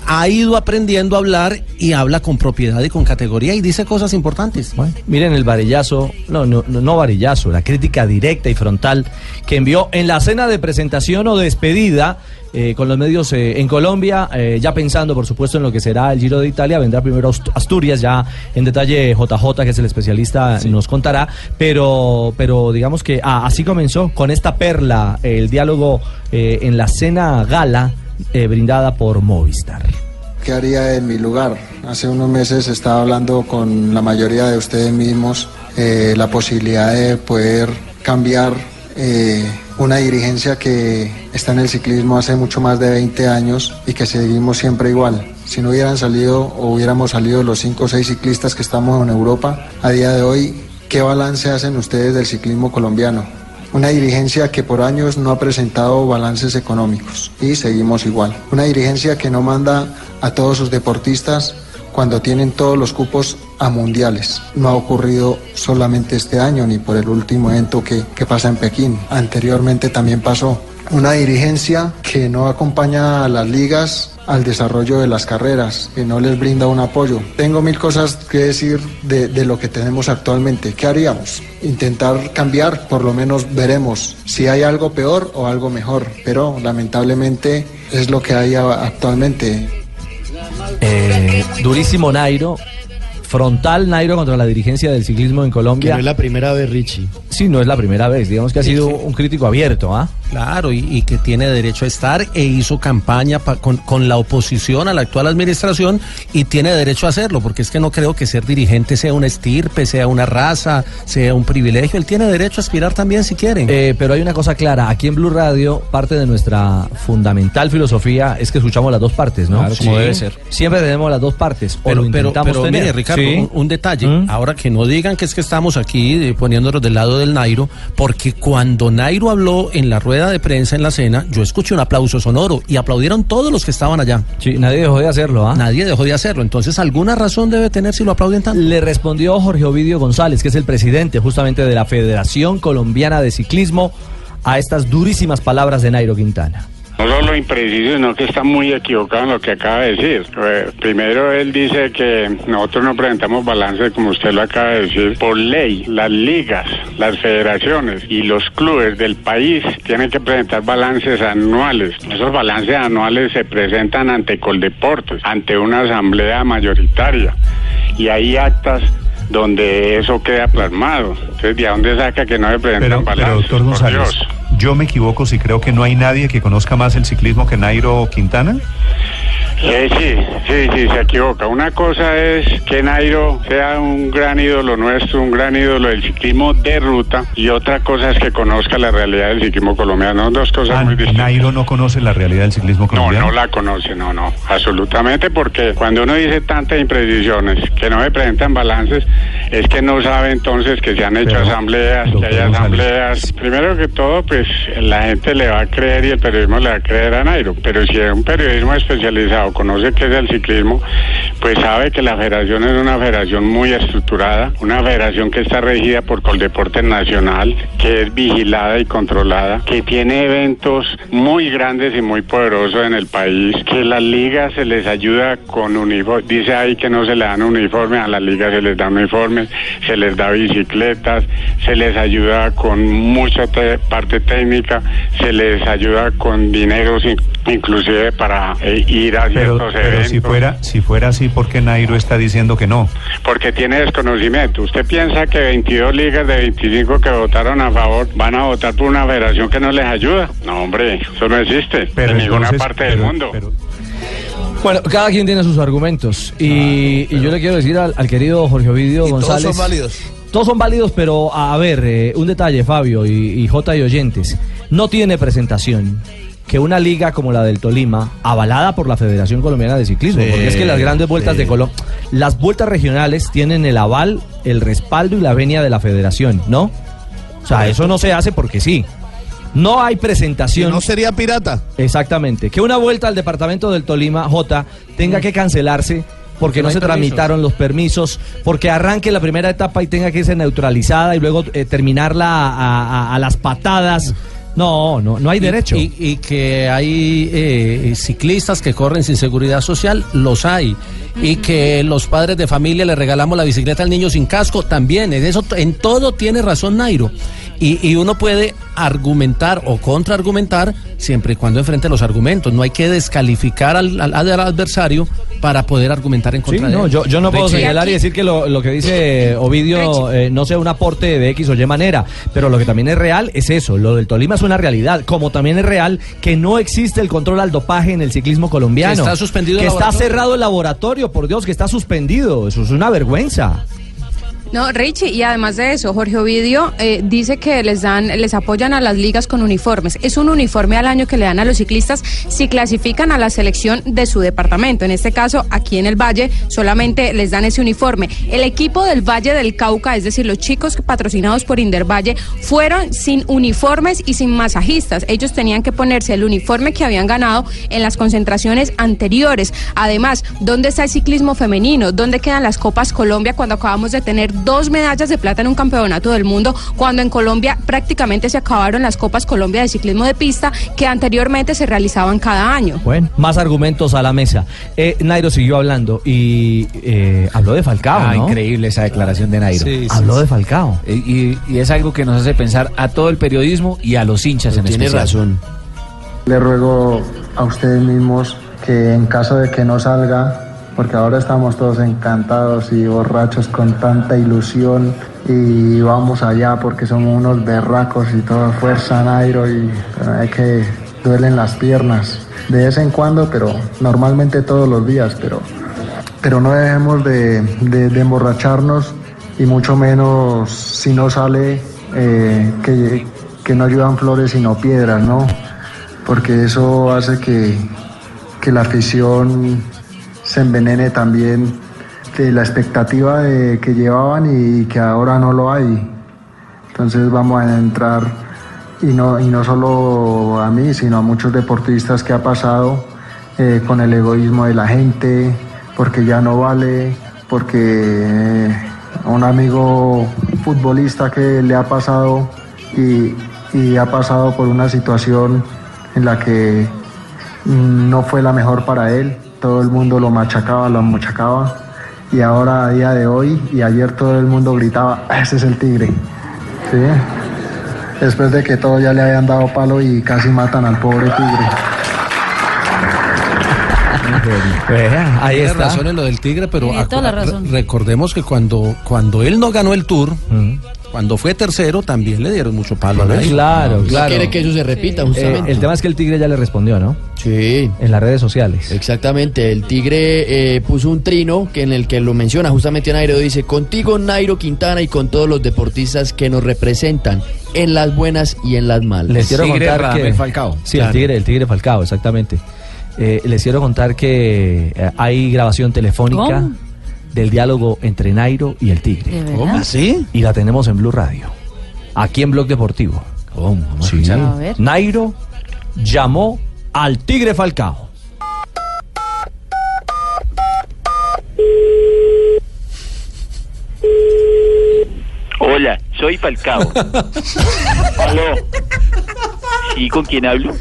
ha ido aprendiendo a hablar y habla con propiedad y con categoría y dice cosas importantes. Miren el varillazo, no, no, no, no varillazo, la crítica directa y frontal que envió en la cena de presentación o despedida eh, con los medios eh, en Colombia, eh, ya pensando por supuesto en lo que será el Giro de Italia, vendrá primero Ast- Asturias, ya en detalle JJ, que es el especialista, nos contará, pero, pero digamos que ah, así comenzó con esta perla el diálogo en la cena gala eh, brindada por Movistar. ¿Qué haría en mi lugar? Hace unos meses estaba hablando con la mayoría de ustedes mismos eh, la posibilidad de poder cambiar eh, una dirigencia que está en el ciclismo hace mucho más de 20 años y que seguimos siempre igual. Si no hubieran salido o hubiéramos salido los 5 o 6 ciclistas que estamos en Europa, a día de hoy, ¿qué balance hacen ustedes del ciclismo colombiano? Una dirigencia que por años no ha presentado balances económicos y seguimos igual. Una dirigencia que no manda a todos sus deportistas cuando tienen todos los cupos a mundiales. No ha ocurrido solamente este año ni por el último evento que, que pasa en Pekín. Anteriormente también pasó. Una dirigencia que no acompaña a las ligas al desarrollo de las carreras, que no les brinda un apoyo. Tengo mil cosas que decir de, de lo que tenemos actualmente. ¿Qué haríamos? Intentar cambiar, por lo menos veremos si hay algo peor o algo mejor, pero lamentablemente es lo que hay actualmente. Eh, durísimo Nairo, frontal Nairo contra la dirigencia del ciclismo en Colombia. Que no es la primera vez, Richie. Sí, no es la primera vez. Digamos que ha sido un crítico abierto, ¿ah? Claro, y, y que tiene derecho a estar e hizo campaña pa- con, con la oposición a la actual administración y tiene derecho a hacerlo, porque es que no creo que ser dirigente sea una estirpe, sea una raza, sea un privilegio. Él tiene derecho a aspirar también si quiere. Eh, pero hay una cosa clara, aquí en Blue Radio, parte de nuestra fundamental filosofía es que escuchamos las dos partes, ¿no? Claro, como debe ser. Siempre tenemos las dos partes, o Pero, lo pero, pero tener. mire, Ricardo, Sí. un, un detalle. Ahora que no digan que es que estamos aquí eh, poniéndonos del lado del Nairo, porque cuando Nairo habló en la rueda de prensa en la cena, yo escuché un aplauso sonoro y aplaudieron todos los que estaban allá. Sí, nadie dejó de hacerlo, ¿ah? Nadie dejó de hacerlo. Entonces, alguna razón debe tener si lo aplauden tanto. Le respondió Jorge Ovidio González, que es el presidente justamente de la Federación Colombiana de Ciclismo, a estas durísimas palabras de Nairo Quintana. No solo impreciso, sino que está muy equivocado en lo que acaba de decir. Eh, primero, él dice que nosotros no presentamos balance, como usted lo acaba de decir, por ley. Las ligas, las federaciones y los clubes del país tienen que presentar balances anuales. Esos balances anuales se presentan ante Coldeportes, ante una asamblea mayoritaria. Y hay actas donde eso queda plasmado. Entonces, ¿de dónde saca que no se presentan Pero, pero balances? doctor Por González, Dios. Yo me equivoco si creo que no hay nadie que conozca más el ciclismo que Nairo Quintana. Eh, sí, sí, sí, se equivoca. Una cosa es que Nairo sea un gran ídolo nuestro, un gran ídolo del ciclismo de ruta, y otra cosa es que conozca la realidad del ciclismo colombiano. Dos cosas muy distintas. Nairo no conoce la realidad del ciclismo No, colombiano. no la conoce, no, no, absolutamente, porque cuando uno dice tantas imprecisiones que no se presentan balances, es que no sabe entonces que se han hecho Pero, asambleas, que hay González. asambleas. Primero que todo, pues la gente le va a creer y el periodismo le va a creer a Nairo, pero si un periodismo especializado conoce qué es el ciclismo, pues sabe que la federación es una federación muy estructurada, una federación que está regida por Coldeporte Nacional, que es vigilada y controlada, que tiene eventos muy grandes y muy poderosos en el país, que las ligas se les ayuda con uniformes, dice ahí que no se le dan uniformes, a las ligas se les dan uniformes, se les da bicicletas, se les ayuda con mucha te- parte técnica, se les ayuda con dineros in- inclusive para eh, ir a Pero, ciertos pero eventos. si fuera si fuera así, ¿por qué Nairo está diciendo que no? Porque tiene desconocimiento. ¿Usted piensa que 22 ligas de 25 que votaron a favor van a votar por una federación que no les ayuda? No, hombre, eso no existe Pero en ninguna parte del pero- mundo. Bueno, cada quien tiene sus argumentos. Y, y yo le quiero decir al, al querido Jorge Ovidio Y todos González. son válidos. Todos son válidos, pero a, a ver, eh, un detalle, Fabio y, y J y oyentes. No tiene presentación que una liga como la del Tolima, avalada por la Federación Colombiana de Ciclismo, Sí, porque es que las grandes vueltas sí. de Colombia, las vueltas regionales tienen el aval, el respaldo y la venia de la Federación, ¿no? O sea, eso no se hace porque sí. No hay presentación. no sería pirata. Exactamente. Que una vuelta al departamento del Tolima, J, tenga que cancelarse porque no, se permisos. tramitaron los permisos, porque arranque la primera etapa y tenga que ser neutralizada y luego eh, terminarla a, a- a las patadas. No, no, no hay Y- derecho. Y, y que hay eh, ciclistas que corren sin seguridad social, los hay. Y que los padres de familia le regalamos la bicicleta al niño sin casco, también. En eso, en todo tiene razón Nairo. Y, y uno puede argumentar o contraargumentar siempre y cuando enfrente los argumentos. No hay que descalificar al, al- al adversario para poder argumentar en Sí, contra de no, él. yo, yo no puedo Richie. señalar y decir que lo, lo que dice Ovidio eh, no sea un aporte de X o Y manera, pero lo que también es real es eso, lo del Tolima es una realidad, como también es real que no existe el control al dopaje en el ciclismo colombiano. Que está suspendido el está cerrado el laboratorio, por Dios, que está suspendido, eso es una vergüenza. No, Richie, y además de eso, Jorge Ovidio eh, dice que les dan, les apoyan a las ligas con uniformes. Es un uniforme al año que le dan a los ciclistas si clasifican a la selección de su departamento. En este caso, aquí en el Valle, solamente les dan ese uniforme. El equipo del Valle del Cauca, es decir, los chicos patrocinados por Indervalle, fueron sin uniformes y sin masajistas. Ellos tenían que ponerse el uniforme que habían ganado en las concentraciones anteriores. Además, ¿dónde está el ciclismo femenino? ¿Dónde quedan las Copas Colombia cuando acabamos de tener dos medallas de plata en un campeonato del mundo? Cuando en Colombia prácticamente se acabaron las Copas Colombia de ciclismo de pista que anteriormente se realizaban cada año. Bueno, más argumentos a la mesa. Eh, Nairo siguió hablando y eh, habló de Falcao, Ah, ¿no? increíble esa declaración de Nairo. Sí, Habló sí. de Falcao. Y, y- y es algo que nos hace pensar a todo el periodismo y a los hinchas en tiene especial. razón. Le ruego a ustedes mismos que en caso de que no salga, porque ahora estamos todos encantados y borrachos con tanta ilusión y vamos allá porque somos unos berracos y toda fuerza Nairo y hay que duelen las piernas de vez en cuando, pero normalmente todos los días, pero pero no dejemos de, de- de emborracharnos y mucho menos si no sale eh, que, que no ayudan flores sino piedras, ¿no? Porque eso hace que, que la afición se envenene también de la expectativa de que llevaban y que ahora no lo hay. Entonces vamos a entrar y no, y no solo a mí, sino a muchos deportistas que ha pasado eh, con el egoísmo de la gente, porque ya no vale, porque eh, un amigo futbolista que le ha pasado y, y ha pasado por una situación en la que mm, no fue la mejor para él, todo el mundo lo machacaba, lo machacaba y ahora a día de hoy y ayer todo el mundo gritaba, "Ah, ese es el tigre. ¿Sí? Después de que todos ya le habían dado palo y casi matan al pobre tigre. Vea, ahí Tiene está. razón en lo del Tigre, pero Tiene toda la razón. re- recordemos que cuando, cuando él no ganó el Tour, cuando fue tercero, también le dieron mucho palo a Nairo. Claro, claro. quiere que eso se repita, Eh, justamente. el tema es que el Tigre ya le respondió, ¿no? Sí. En las redes sociales. Exactamente, el Tigre eh, puso un trino que en el que lo menciona justamente Nairo, dice, contigo Nairo Quintana y con todos los deportistas que nos representan, en las buenas y en las malas. Les quiero Tigre contar Radamel que Falcao. Sí, Claro. el Tigre, el Tigre Falcao, exactamente. Eh, les quiero contar que eh, hay grabación telefónica ¿Cómo? del diálogo entre Nairo y el Tigre. ¿Cómo? ¿Así? Y la tenemos en Blue Radio. Aquí en Blog Deportivo. Sí. A ver. Nairo llamó al Tigre Falcao. Hola, soy Falcao. Aló. ¿Y con quién hablo?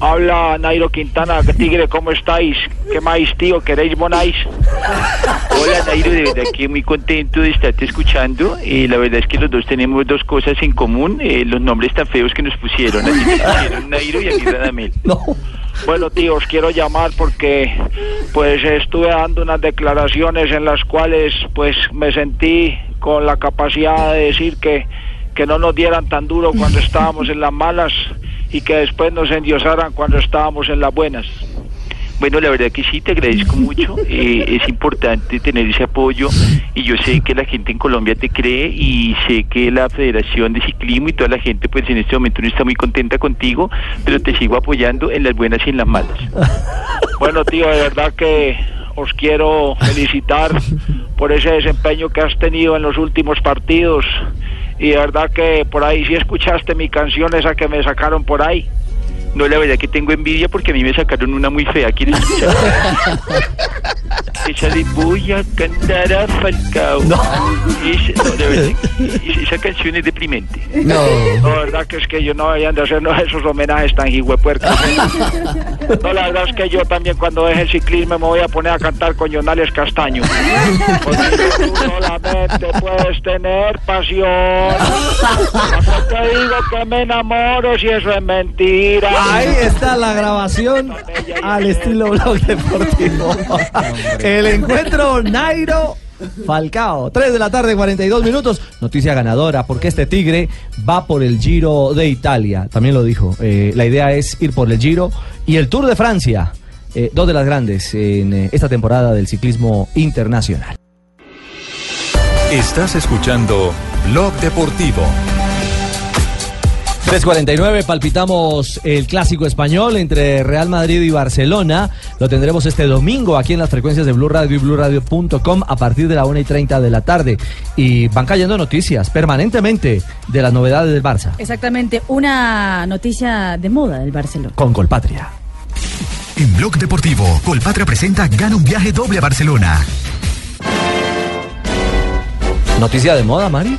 Habla Nairo Quintana, Tigre, ¿cómo estáis? ¿Qué más, tío? ¿Queréis bonáis? Hola, Nairo, de verdad que muy contento de estarte escuchando. Eh, la verdad es que los dos tenemos dos cosas en común, eh, los nombres tan feos que nos pusieron. Te pusieron Nairo y a mí Radamel. Bueno, tío, os quiero llamar porque pues estuve dando unas declaraciones en las cuales pues me sentí con la capacidad de decir que, que no nos dieran tan duro cuando estábamos en las malas y que después nos endiosaran cuando estábamos en las buenas. Bueno, la verdad que sí, te agradezco mucho. Eh, es importante tener ese apoyo y yo sé que la gente en Colombia te cree y sé que la Federación de Ciclismo y toda la gente pues en este momento no está muy contenta contigo, pero te sigo apoyando en las buenas y en las malas. Bueno, tío, de verdad que os quiero felicitar por ese desempeño que has tenido en los últimos partidos y de verdad que por ahí sí escuchaste mi canción esa que me sacaron por ahí. No, la verdad que tengo envidia porque a mí me sacaron una muy fea. ¿Quieres escuchar? Esa de voy a cantar a Falcao. No. Esa, no, de verdad, que esa canción es deprimente. No. La verdad que es que yo no habían de hacernos esos homenajes tan hijuepuercos. No, la verdad es que yo también cuando deje el ciclismo me voy a poner a cantar con Jonales Castaño. Porque tú solamente puedes tener pasión. Te digo que me enamoro si eso es mentira. Ahí está la grabación al estilo blog deportivo. El encuentro Nairo Falcao. 3 de la tarde, 42 minutos. Noticia ganadora, porque este Tigre va por el Giro de Italia. También lo dijo. Eh, la idea es ir por el Giro y el Tour de Francia. Eh, dos de las grandes en eh, esta temporada del ciclismo internacional. Estás escuchando Blog Deportivo. 3.49, palpitamos el clásico español entre Real Madrid y Barcelona. Lo tendremos este domingo aquí en las frecuencias de Blue Radio y BlueRadio.com a partir de la 1 y 30 de la tarde. Y van cayendo noticias permanentemente de las novedades del Barça Exactamente, una noticia de moda del Barcelona. con Colpatria. En Blog Deportivo, Colpatria presenta Gana un viaje doble a Barcelona. ¿Noticia de moda, Mari?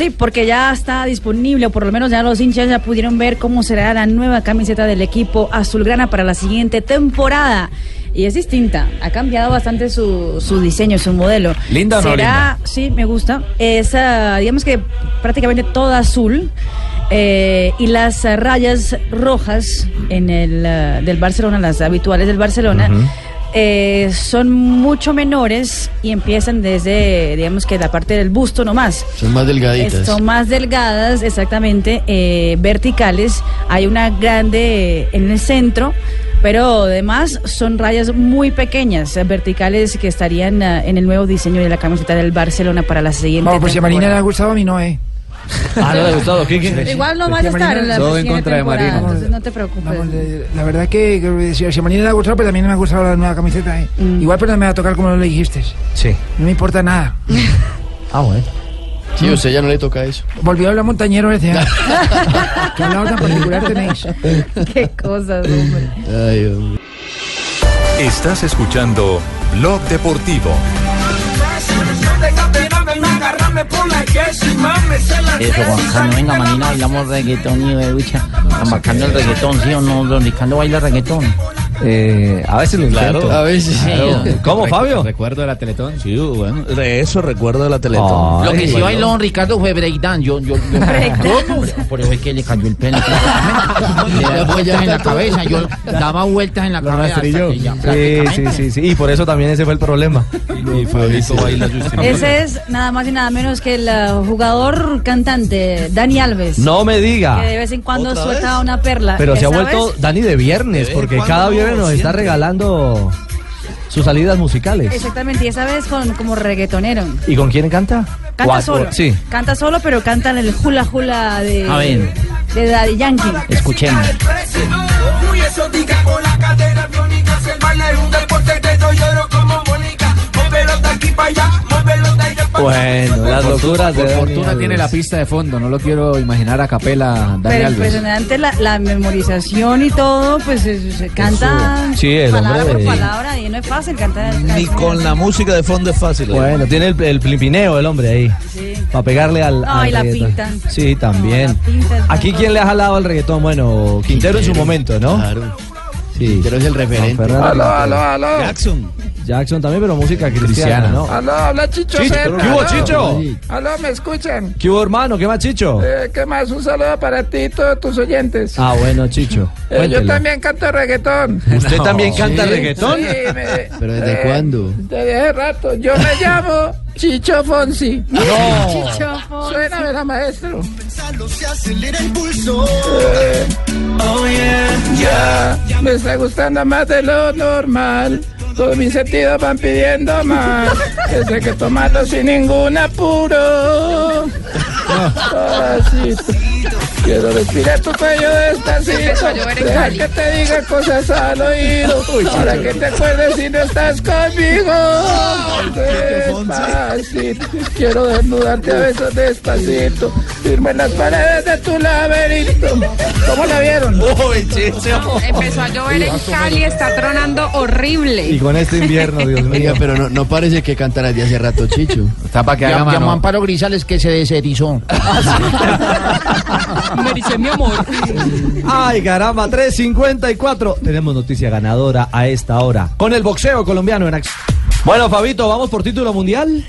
Sí, porque ya está disponible, o por lo menos ya los hinchas ya pudieron ver cómo será la nueva camiseta del equipo azulgrana para la siguiente temporada. Y es distinta, ha cambiado bastante su, su diseño, su modelo. ¿Linda o no Será, sí, me gusta. Es, ah, digamos que prácticamente toda azul. eh, y las rayas rojas en el ah, del Barcelona, las habituales del Barcelona, eh, son mucho menores y empiezan desde, digamos que la parte del busto nomás. Son más delgaditas. Son más delgadas, exactamente, eh, verticales. Hay una grande en el centro, pero además son rayas muy pequeñas, verticales, que estarían eh, en el nuevo diseño de la camiseta del Barcelona para la siguiente Vamos, pues si a Marina le ha gustado, a mí no, eh. Ah, no le ha gustado, ¿qué? Igual no vaya a estar en la Todo en contra de Marina. entonces no te preocupes. Vamos, eh, la verdad que, que si, si a Marina le ha gustado, pero también me ha gustado la nueva camiseta. eh. Mm. Igual, pero no me va a tocar como lo dijiste. Sí. No me importa nada. Ah, bueno. Sí, a usted ya no le toca eso. Volvió a hablar montañero ese. ¿eh? ¿Qué hablado tan particular tenéis? Qué cosas, hombre. Ay, hombre. Estás escuchando Blog Deportivo. Eso, bacano. Venga, Marina, bailamos reggaetón y de ducha. Tan bacano el reggaetón, ¿sí o no? Don Ricardo baila reggaetón. Eh, a veces lo intento. Claro. A veces sí. Claro. ¿Cómo, Fabio? Recuerdo de la Teletón. Sí, bueno, de eso recuerdo de la Teletón. Lo que sí Bueno. bailó Ricardo fue breakdance. Yo, yo, yo, ¿Cómo? Por eso es que le cayó el pelo. le daba vueltas en la cabeza. Yo daba vueltas en la Lo cabeza. hasta rastrilló. que ya, Sí, sí, sí, sí. Y por eso también ese fue el problema. Y Fabito baila Ese es nada más y nada menos que el uh, jugador cantante Dani Alves. No me diga. Que de vez en cuando ¿Otra suelta vez? una perla. Pero se ha vuelto vez- Dani de viernes, porque cada no, viernes nos está siempre. regalando sus salidas musicales. Exactamente, y esa vez con, como reggaetonero. ¿Y con quién canta? Canta Cuatro- solo. Sí. Canta solo, pero canta en el hula hula de, A ver. de Daddy Yankee. Escuchemos. Uy, eso diga con la cadera biónica, si el baile es un deporte de yo lloro como Bueno, las locuras de Por fortuna tiene la pista de fondo, no lo quiero imaginar a capela Dani Pero Alves. impresionante la, la memorización y todo, pues se, se canta Sí, el palabra hombre por de- palabra y no es fácil cantar. Ni con la música de fondo es fácil. Bueno, tiene el, el pilipineo el hombre ahí. Para pegarle al. No, al y la reggaetón. pintan. Sí, también. Aquí, ¿quién le ha jalado al reggaetón? Bueno, Quintero, en su momento, ¿no? Claro. Sí. Quintero es el referente. Aló, aló, aló. Jackson. Jackson también, pero música cristiana, ¿no? Aló, habla Chicho Chicho, Serna. ¿qué hubo, aló. Chicho? Aló, ¿me escuchan? ¿Qué hubo, hermano? ¿Qué más, Chicho? Eh, ¿Qué más? Un saludo para ti y todos tus oyentes. Ah, bueno, Chicho. Eh, yo también canto reggaetón. ¿Usted también canta Sí, reggaetón? Sí, me- ¿Pero desde eh, cuándo? Desde hace rato. Yo me llamo Chicho Fonsi. No. Chicho Fonsi. Suena, ¿verdad, maestro? Se acelera el pulso. oh yeah, ya. Me está gustando más de lo normal. Todos mis sentidos van pidiendo más. Desde que tomarlo sin ningún apuro. Despacito. Quiero respirar tu cuello despacito. Deja que te diga cosas al oído. Para que te acuerdes si no estás conmigo. Despacito. Quiero desnudarte a besos despacito. Firme en las paredes de tu laberinto. ¿Cómo la vieron? Empezó a llover en Cali, está tronando horrible. Y con este invierno, Dios mío. Oiga, pero no, no parece que cantara de hace rato, Chicho. Está para que haga Llamó mano. Amparo Grisales que se deserizó. Me dice mi amor. Ay, caramba, 3.54. Tenemos noticia ganadora a esta hora. Con el boxeo colombiano en acción. Bueno, Fabito, ¿vamos por título mundial?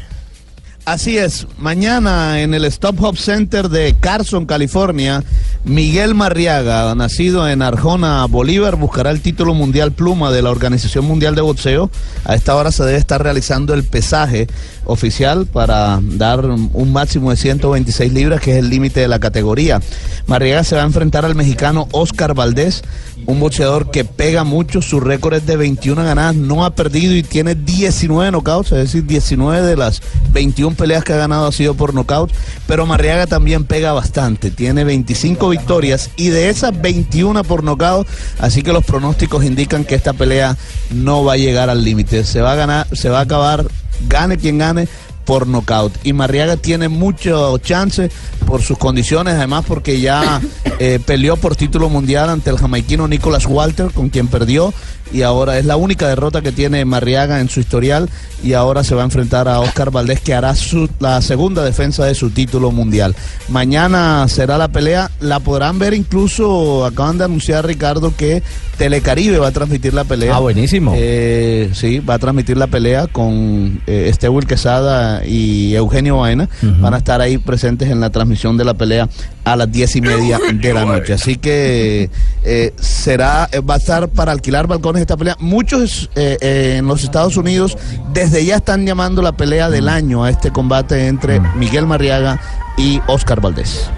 Así es, mañana en el Stop Hop Center de Carson, California, Miguel Marriaga, nacido en Arjona, Bolívar, buscará el título mundial pluma de la Organización Mundial de Boxeo. A esta hora se debe estar realizando el pesaje oficial para dar un máximo de 126 libras, que es el límite de la categoría. Marriaga se va a enfrentar al mexicano Oscar Valdés, un boxeador que pega mucho, su récord es de 21 ganadas, no ha perdido y tiene 19 knockouts, es decir, 19 de las 21 peleas que ha ganado ha sido por knockout, pero Marriaga también pega bastante, tiene 25 victorias y de esas 21 por knockout, así que los pronósticos indican que esta pelea no va a llegar al límite, se va a ganar, se va a acabar, gane quien gane, por nocaut. Y Marriaga tiene mucho chance por sus condiciones, además porque ya eh, peleó por título mundial ante el jamaiquino Nicholas Walter, con quien perdió, y ahora es la única derrota que tiene Marriaga en su historial, y ahora se va a enfrentar a Oscar Valdés, que hará su- la segunda defensa de su título mundial. Mañana será la pelea, la podrán ver incluso, acaban de anunciar Ricardo que Telecaribe va a transmitir la pelea. Ah, buenísimo. Eh, sí, va a transmitir la pelea con eh, Estewil Quesada y Eugenio Baena. Van a estar ahí presentes en la transmisión de la pelea a las diez y media de la noche. Así que eh, será, eh, va a estar para alquilar balcones esta pelea. Muchos eh, eh, en los Estados Unidos desde ya están llamando la pelea del año a este combate entre Miguel Marriaga y Oscar Valdés.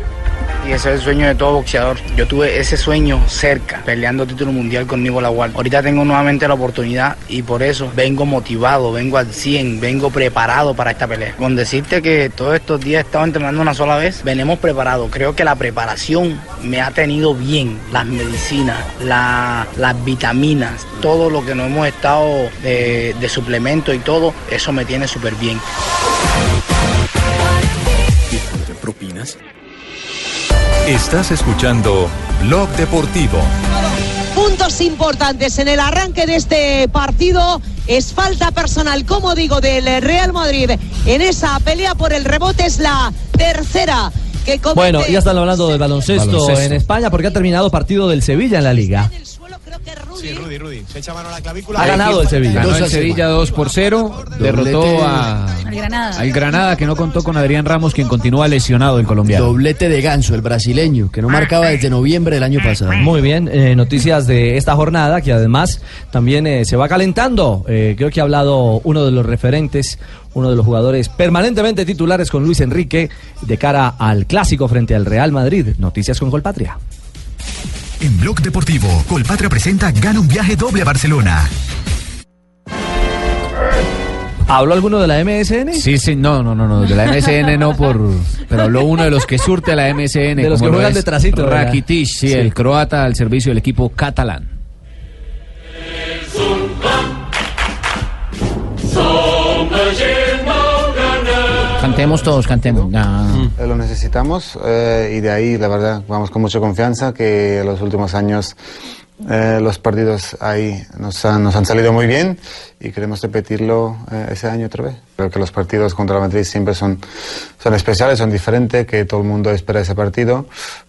Y ese es el sueño de todo boxeador. Yo tuve ese sueño cerca, peleando título mundial con Nico Lagual. Ahorita tengo nuevamente la oportunidad y por eso vengo motivado, vengo al 100, vengo preparado para esta pelea. Con decirte que todos estos días he estado entrenando una sola vez, venimos preparados. Creo que la preparación me ha tenido bien. Las medicinas, la- las vitaminas, todo lo que nos hemos estado de, de suplemento y todo, eso me tiene súper bien. propinas? Estás escuchando Blog Deportivo. Puntos importantes en el arranque de este partido. Es falta personal, como digo, del Real Madrid en esa pelea por el rebote. Es la tercera que comete. Bueno, ya están hablando del baloncesto, Baloncesto. en España porque ha terminado partido del Sevilla en la liga. Sí, Rudy, Rudy. Se echa mano a la clavícula. Ha ganado el Sevilla. Ganó el. Sevilla 2 por 0. Derrotó a, Al Granada. al Granada que no contó con Adrián Ramos, quien continúa lesionado el colombiano. Doblete de Ganso, el brasileño, que no marcaba desde noviembre del año pasado. Muy bien, eh, noticias de esta jornada que además también eh, se va calentando. Eh, creo que ha hablado uno de los referentes, uno de los jugadores permanentemente titulares con Luis Enrique de cara al clásico frente al Real Madrid. Noticias con Colpatria. En Blog Deportivo, Colpatria presenta Gana un viaje doble a Barcelona. ¿Habló alguno de la MSN? Sí, sí, no, no, no, no, de la MSN no por, pero habló uno de los que surte a la MSN. De los como que juegan detrásito. Rakitic, sí, Sí. el croata al servicio del equipo catalán. Cantemos todos, cantemos. Ya. Eh, Lo necesitamos eh, y de ahí, la verdad, vamos con mucha confianza que en los últimos años eh, los partidos ahí nos han, nos han salido muy bien y queremos repetirlo eh, ese año otra vez. Creo que los partidos contra el Madrid siempre son, son especiales, son diferentes, que todo el mundo espera ese partido,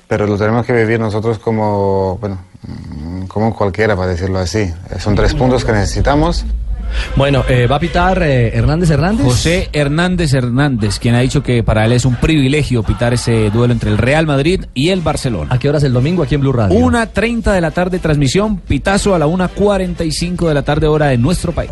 pero lo tenemos que vivir nosotros como, bueno, mm, como cualquiera, para decirlo así. Eh, Son tres puntos que necesitamos. Bueno, eh, va a pitar eh, Hernández Hernández. José Hernández Hernández, quien ha dicho que para él es un privilegio pitar ese duelo entre el Real Madrid y el Barcelona. ¿A qué horas el domingo aquí en Blue Radio? Una 30 de la tarde transmisión, pitazo a la 1.45 de la tarde hora de nuestro país.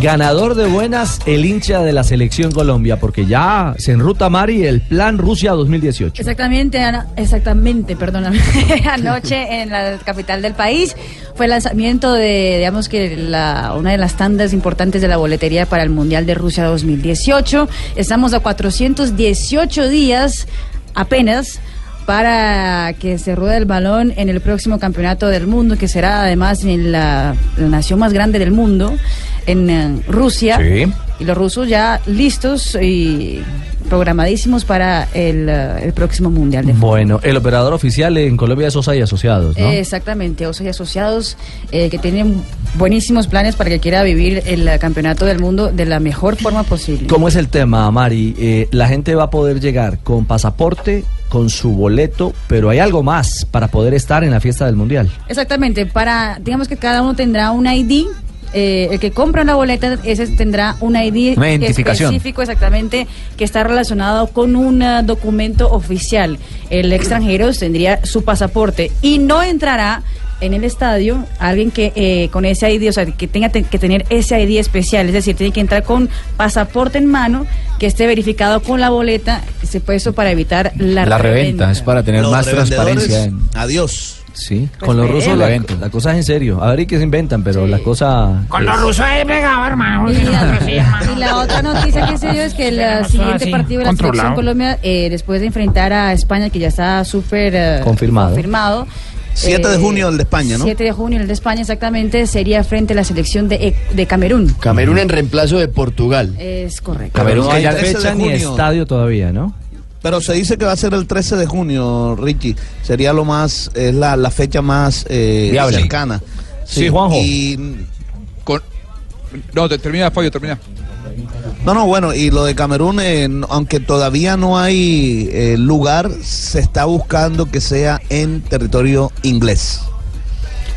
Ganador de buenas, el hincha de la selección Colombia, porque ya se enruta Mari el plan Rusia 2018. Exactamente, Ana- exactamente, perdóname. Anoche en la capital del país fue el lanzamiento de, digamos que la, una de las tandas importantes de la boletería para el Mundial de Rusia 2018. Estamos a 418 días apenas para que se ruede el balón en el próximo campeonato del mundo, que será además en la, la nación más grande del mundo, en eh, Rusia. Sí. Y los rusos ya listos y programadísimos para el, eh, el próximo Mundial de Fútbol. Bueno, el operador oficial en Colombia es Osa y Asociados, ¿no? Exactamente, Osos y Asociados eh, que tienen buenísimos planes para que quiera vivir el eh, campeonato del mundo de la mejor forma posible. ¿Cómo es el tema, Mari? Eh, la gente va a poder llegar con pasaporte, con su boleto, pero hay algo más para poder estar en la fiesta del Mundial. Exactamente, para, digamos que cada uno tendrá un ID. Eh, el que compra una boleta, ese tendrá un ID Una identificación. específico exactamente que está relacionado con un eh, documento oficial. El extranjero tendría su pasaporte y no entrará en el estadio alguien que eh, con ese ID, o sea, que tenga te- que tener ese ID especial, es decir, tiene que entrar con pasaporte en mano que esté verificado con la boleta, se puede eso para evitar la, La reventa es para tener Los más transparencia. en- Adiós. Sí, Pues con los rusos la, la cosa es en serio. A ver y qué se inventan, pero la cosa... Con los rusos he pegado, hermano. Y la, y la otra noticia que se dio es que el eh, siguiente así, partido de la controlado. selección Colombia, eh, después de enfrentar a España, que ya está súper eh, Confirmado. confirmado, 7 de eh, junio el de España, ¿no? 7 de junio el de España exactamente sería frente a la selección de, E- de Camerún. Camerún en reemplazo de Portugal. Es correcto. Pero no hay 13 de fecha ni estadio todavía, ¿no? Pero se dice que va a ser el 13 de junio, Richie. Sería lo más, es la, la fecha más eh, cercana. Sí, Juanjo. Y, Con... No, te- termina, Fabio, termina. no, no, bueno, y lo de Camerún, eh, aunque todavía no hay eh, lugar, se está buscando que sea en territorio inglés.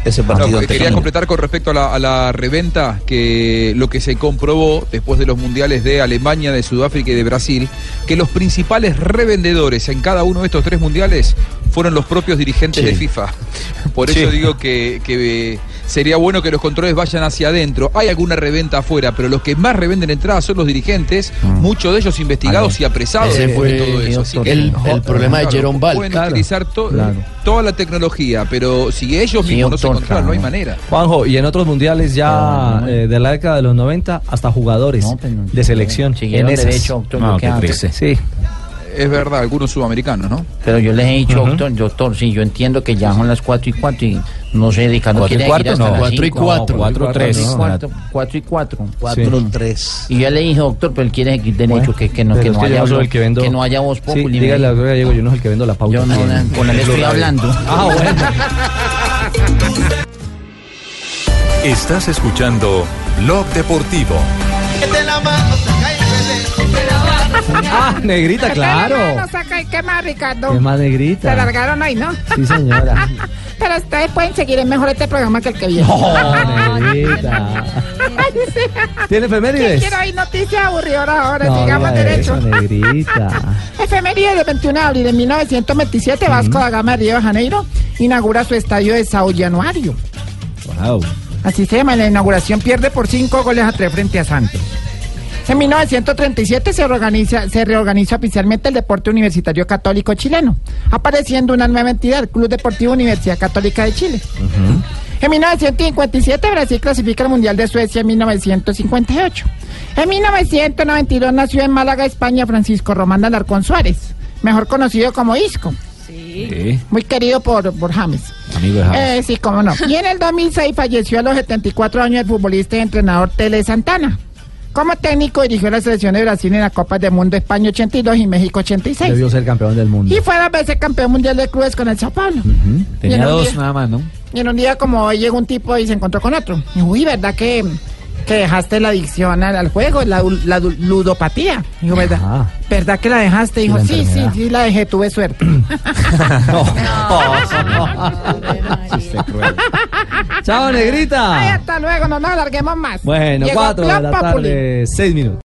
Ese No, partido. ante quería completar con respecto a la, a la reventa, que lo que se comprobó después de los mundiales de Alemania, de Sudáfrica y de Brasil, que los principales revendedores en cada uno de estos tres mundiales fueron los propios dirigentes Sí. de FIFA. Por Sí. eso digo que, que, eh, sería bueno que los controles vayan hacia adentro. Hay alguna reventa afuera, pero los que más revenden entradas son los dirigentes, muchos de ellos investigados y apresados Ese después de fue todo eso. Así que- el, el problema de Jerome Ball. Pueden Claro, utilizar to- claro. toda la tecnología, pero si ellos mismos no se controlan, no hay manera. Juanjo, y en otros mundiales ya eh, de la década de los 90 hasta jugadores No, no. de selección. En derecho, doctor, No, qué que antes. Sí. Es verdad, algunos sudamericanos, ¿no? Pero yo les he dicho, Ujú. doctor, doctor, sí, yo entiendo que ya son las 4 y 4 y no sé, Ricardo ¿Cuatro y quiere cuarto? ir hasta No, las cuatro y cinco. cuatro. No, Cuatro, tres. y No. cuatro, cuatro y 4. 4 3 Y yo le dije, doctor, pero él quiere seguir derecho, que, que no, que no haya voz- el que vendo- que no haya voz Sí, populi. dígale a Diego, yo no soy el que vendo la pauta. Yo no, con él estoy hablando. Ah, bueno. Estás escuchando Blog Deportivo. Que te la mano, y Ah, negrita, claro. No saca y qué más, Ricardo. Es más Se negrita. largaron ahí, ¿no? Sí, señora. Pero ustedes pueden seguir, es mejor este programa que el que viene. No, negrita. Ay, sí. ¿Tiene efemérides? Quiero oír noticias aburridoras ahora, No, sigamos diga derecho. eso, negrita. Efeméride del 21 de abril de 1927, Vasco da Gama de Río de Janeiro inaugura su estadio de Sao Januario. Wow. Así se llama, en la inauguración pierde por cinco goles a tres frente a Santos. En 1937 se reorganiza, se reorganiza oficialmente el deporte universitario católico chileno, apareciendo una nueva entidad, Club Deportivo Universidad Católica de Chile. En 1957 Brasil clasifica al Mundial de Suecia en 1958. En 1992 nació en Málaga, España, Francisco Román Alarcón Suárez, mejor conocido como Isco, Sí. muy querido por, por James. Amigo de James. Eh, sí, cómo no. Y en el 2006 falleció a los 74 años el futbolista y entrenador Tele Santana. Como técnico dirigió la selección de Brasil en la Copa del Mundo España 82 y México 86. Debió ser campeón del mundo. Y fue dos veces campeón mundial de clubes con el Sao Paulo. Tenía dos día. nada más, ¿no? Y en un día como hoy llegó un tipo y se encontró con otro. Y uy, ¿verdad que, que dejaste la adicción al, al juego, la, ludopatía? Dijo, ¿verdad? Ah. ¿Verdad que la dejaste? Dijo, la sí, sí, sí, la dejé, tuve suerte. Chao, negrita. Ay, hasta luego, no nos alarguemos más. Bueno, Llegó cuatro de la Populi. tarde, seis minutos.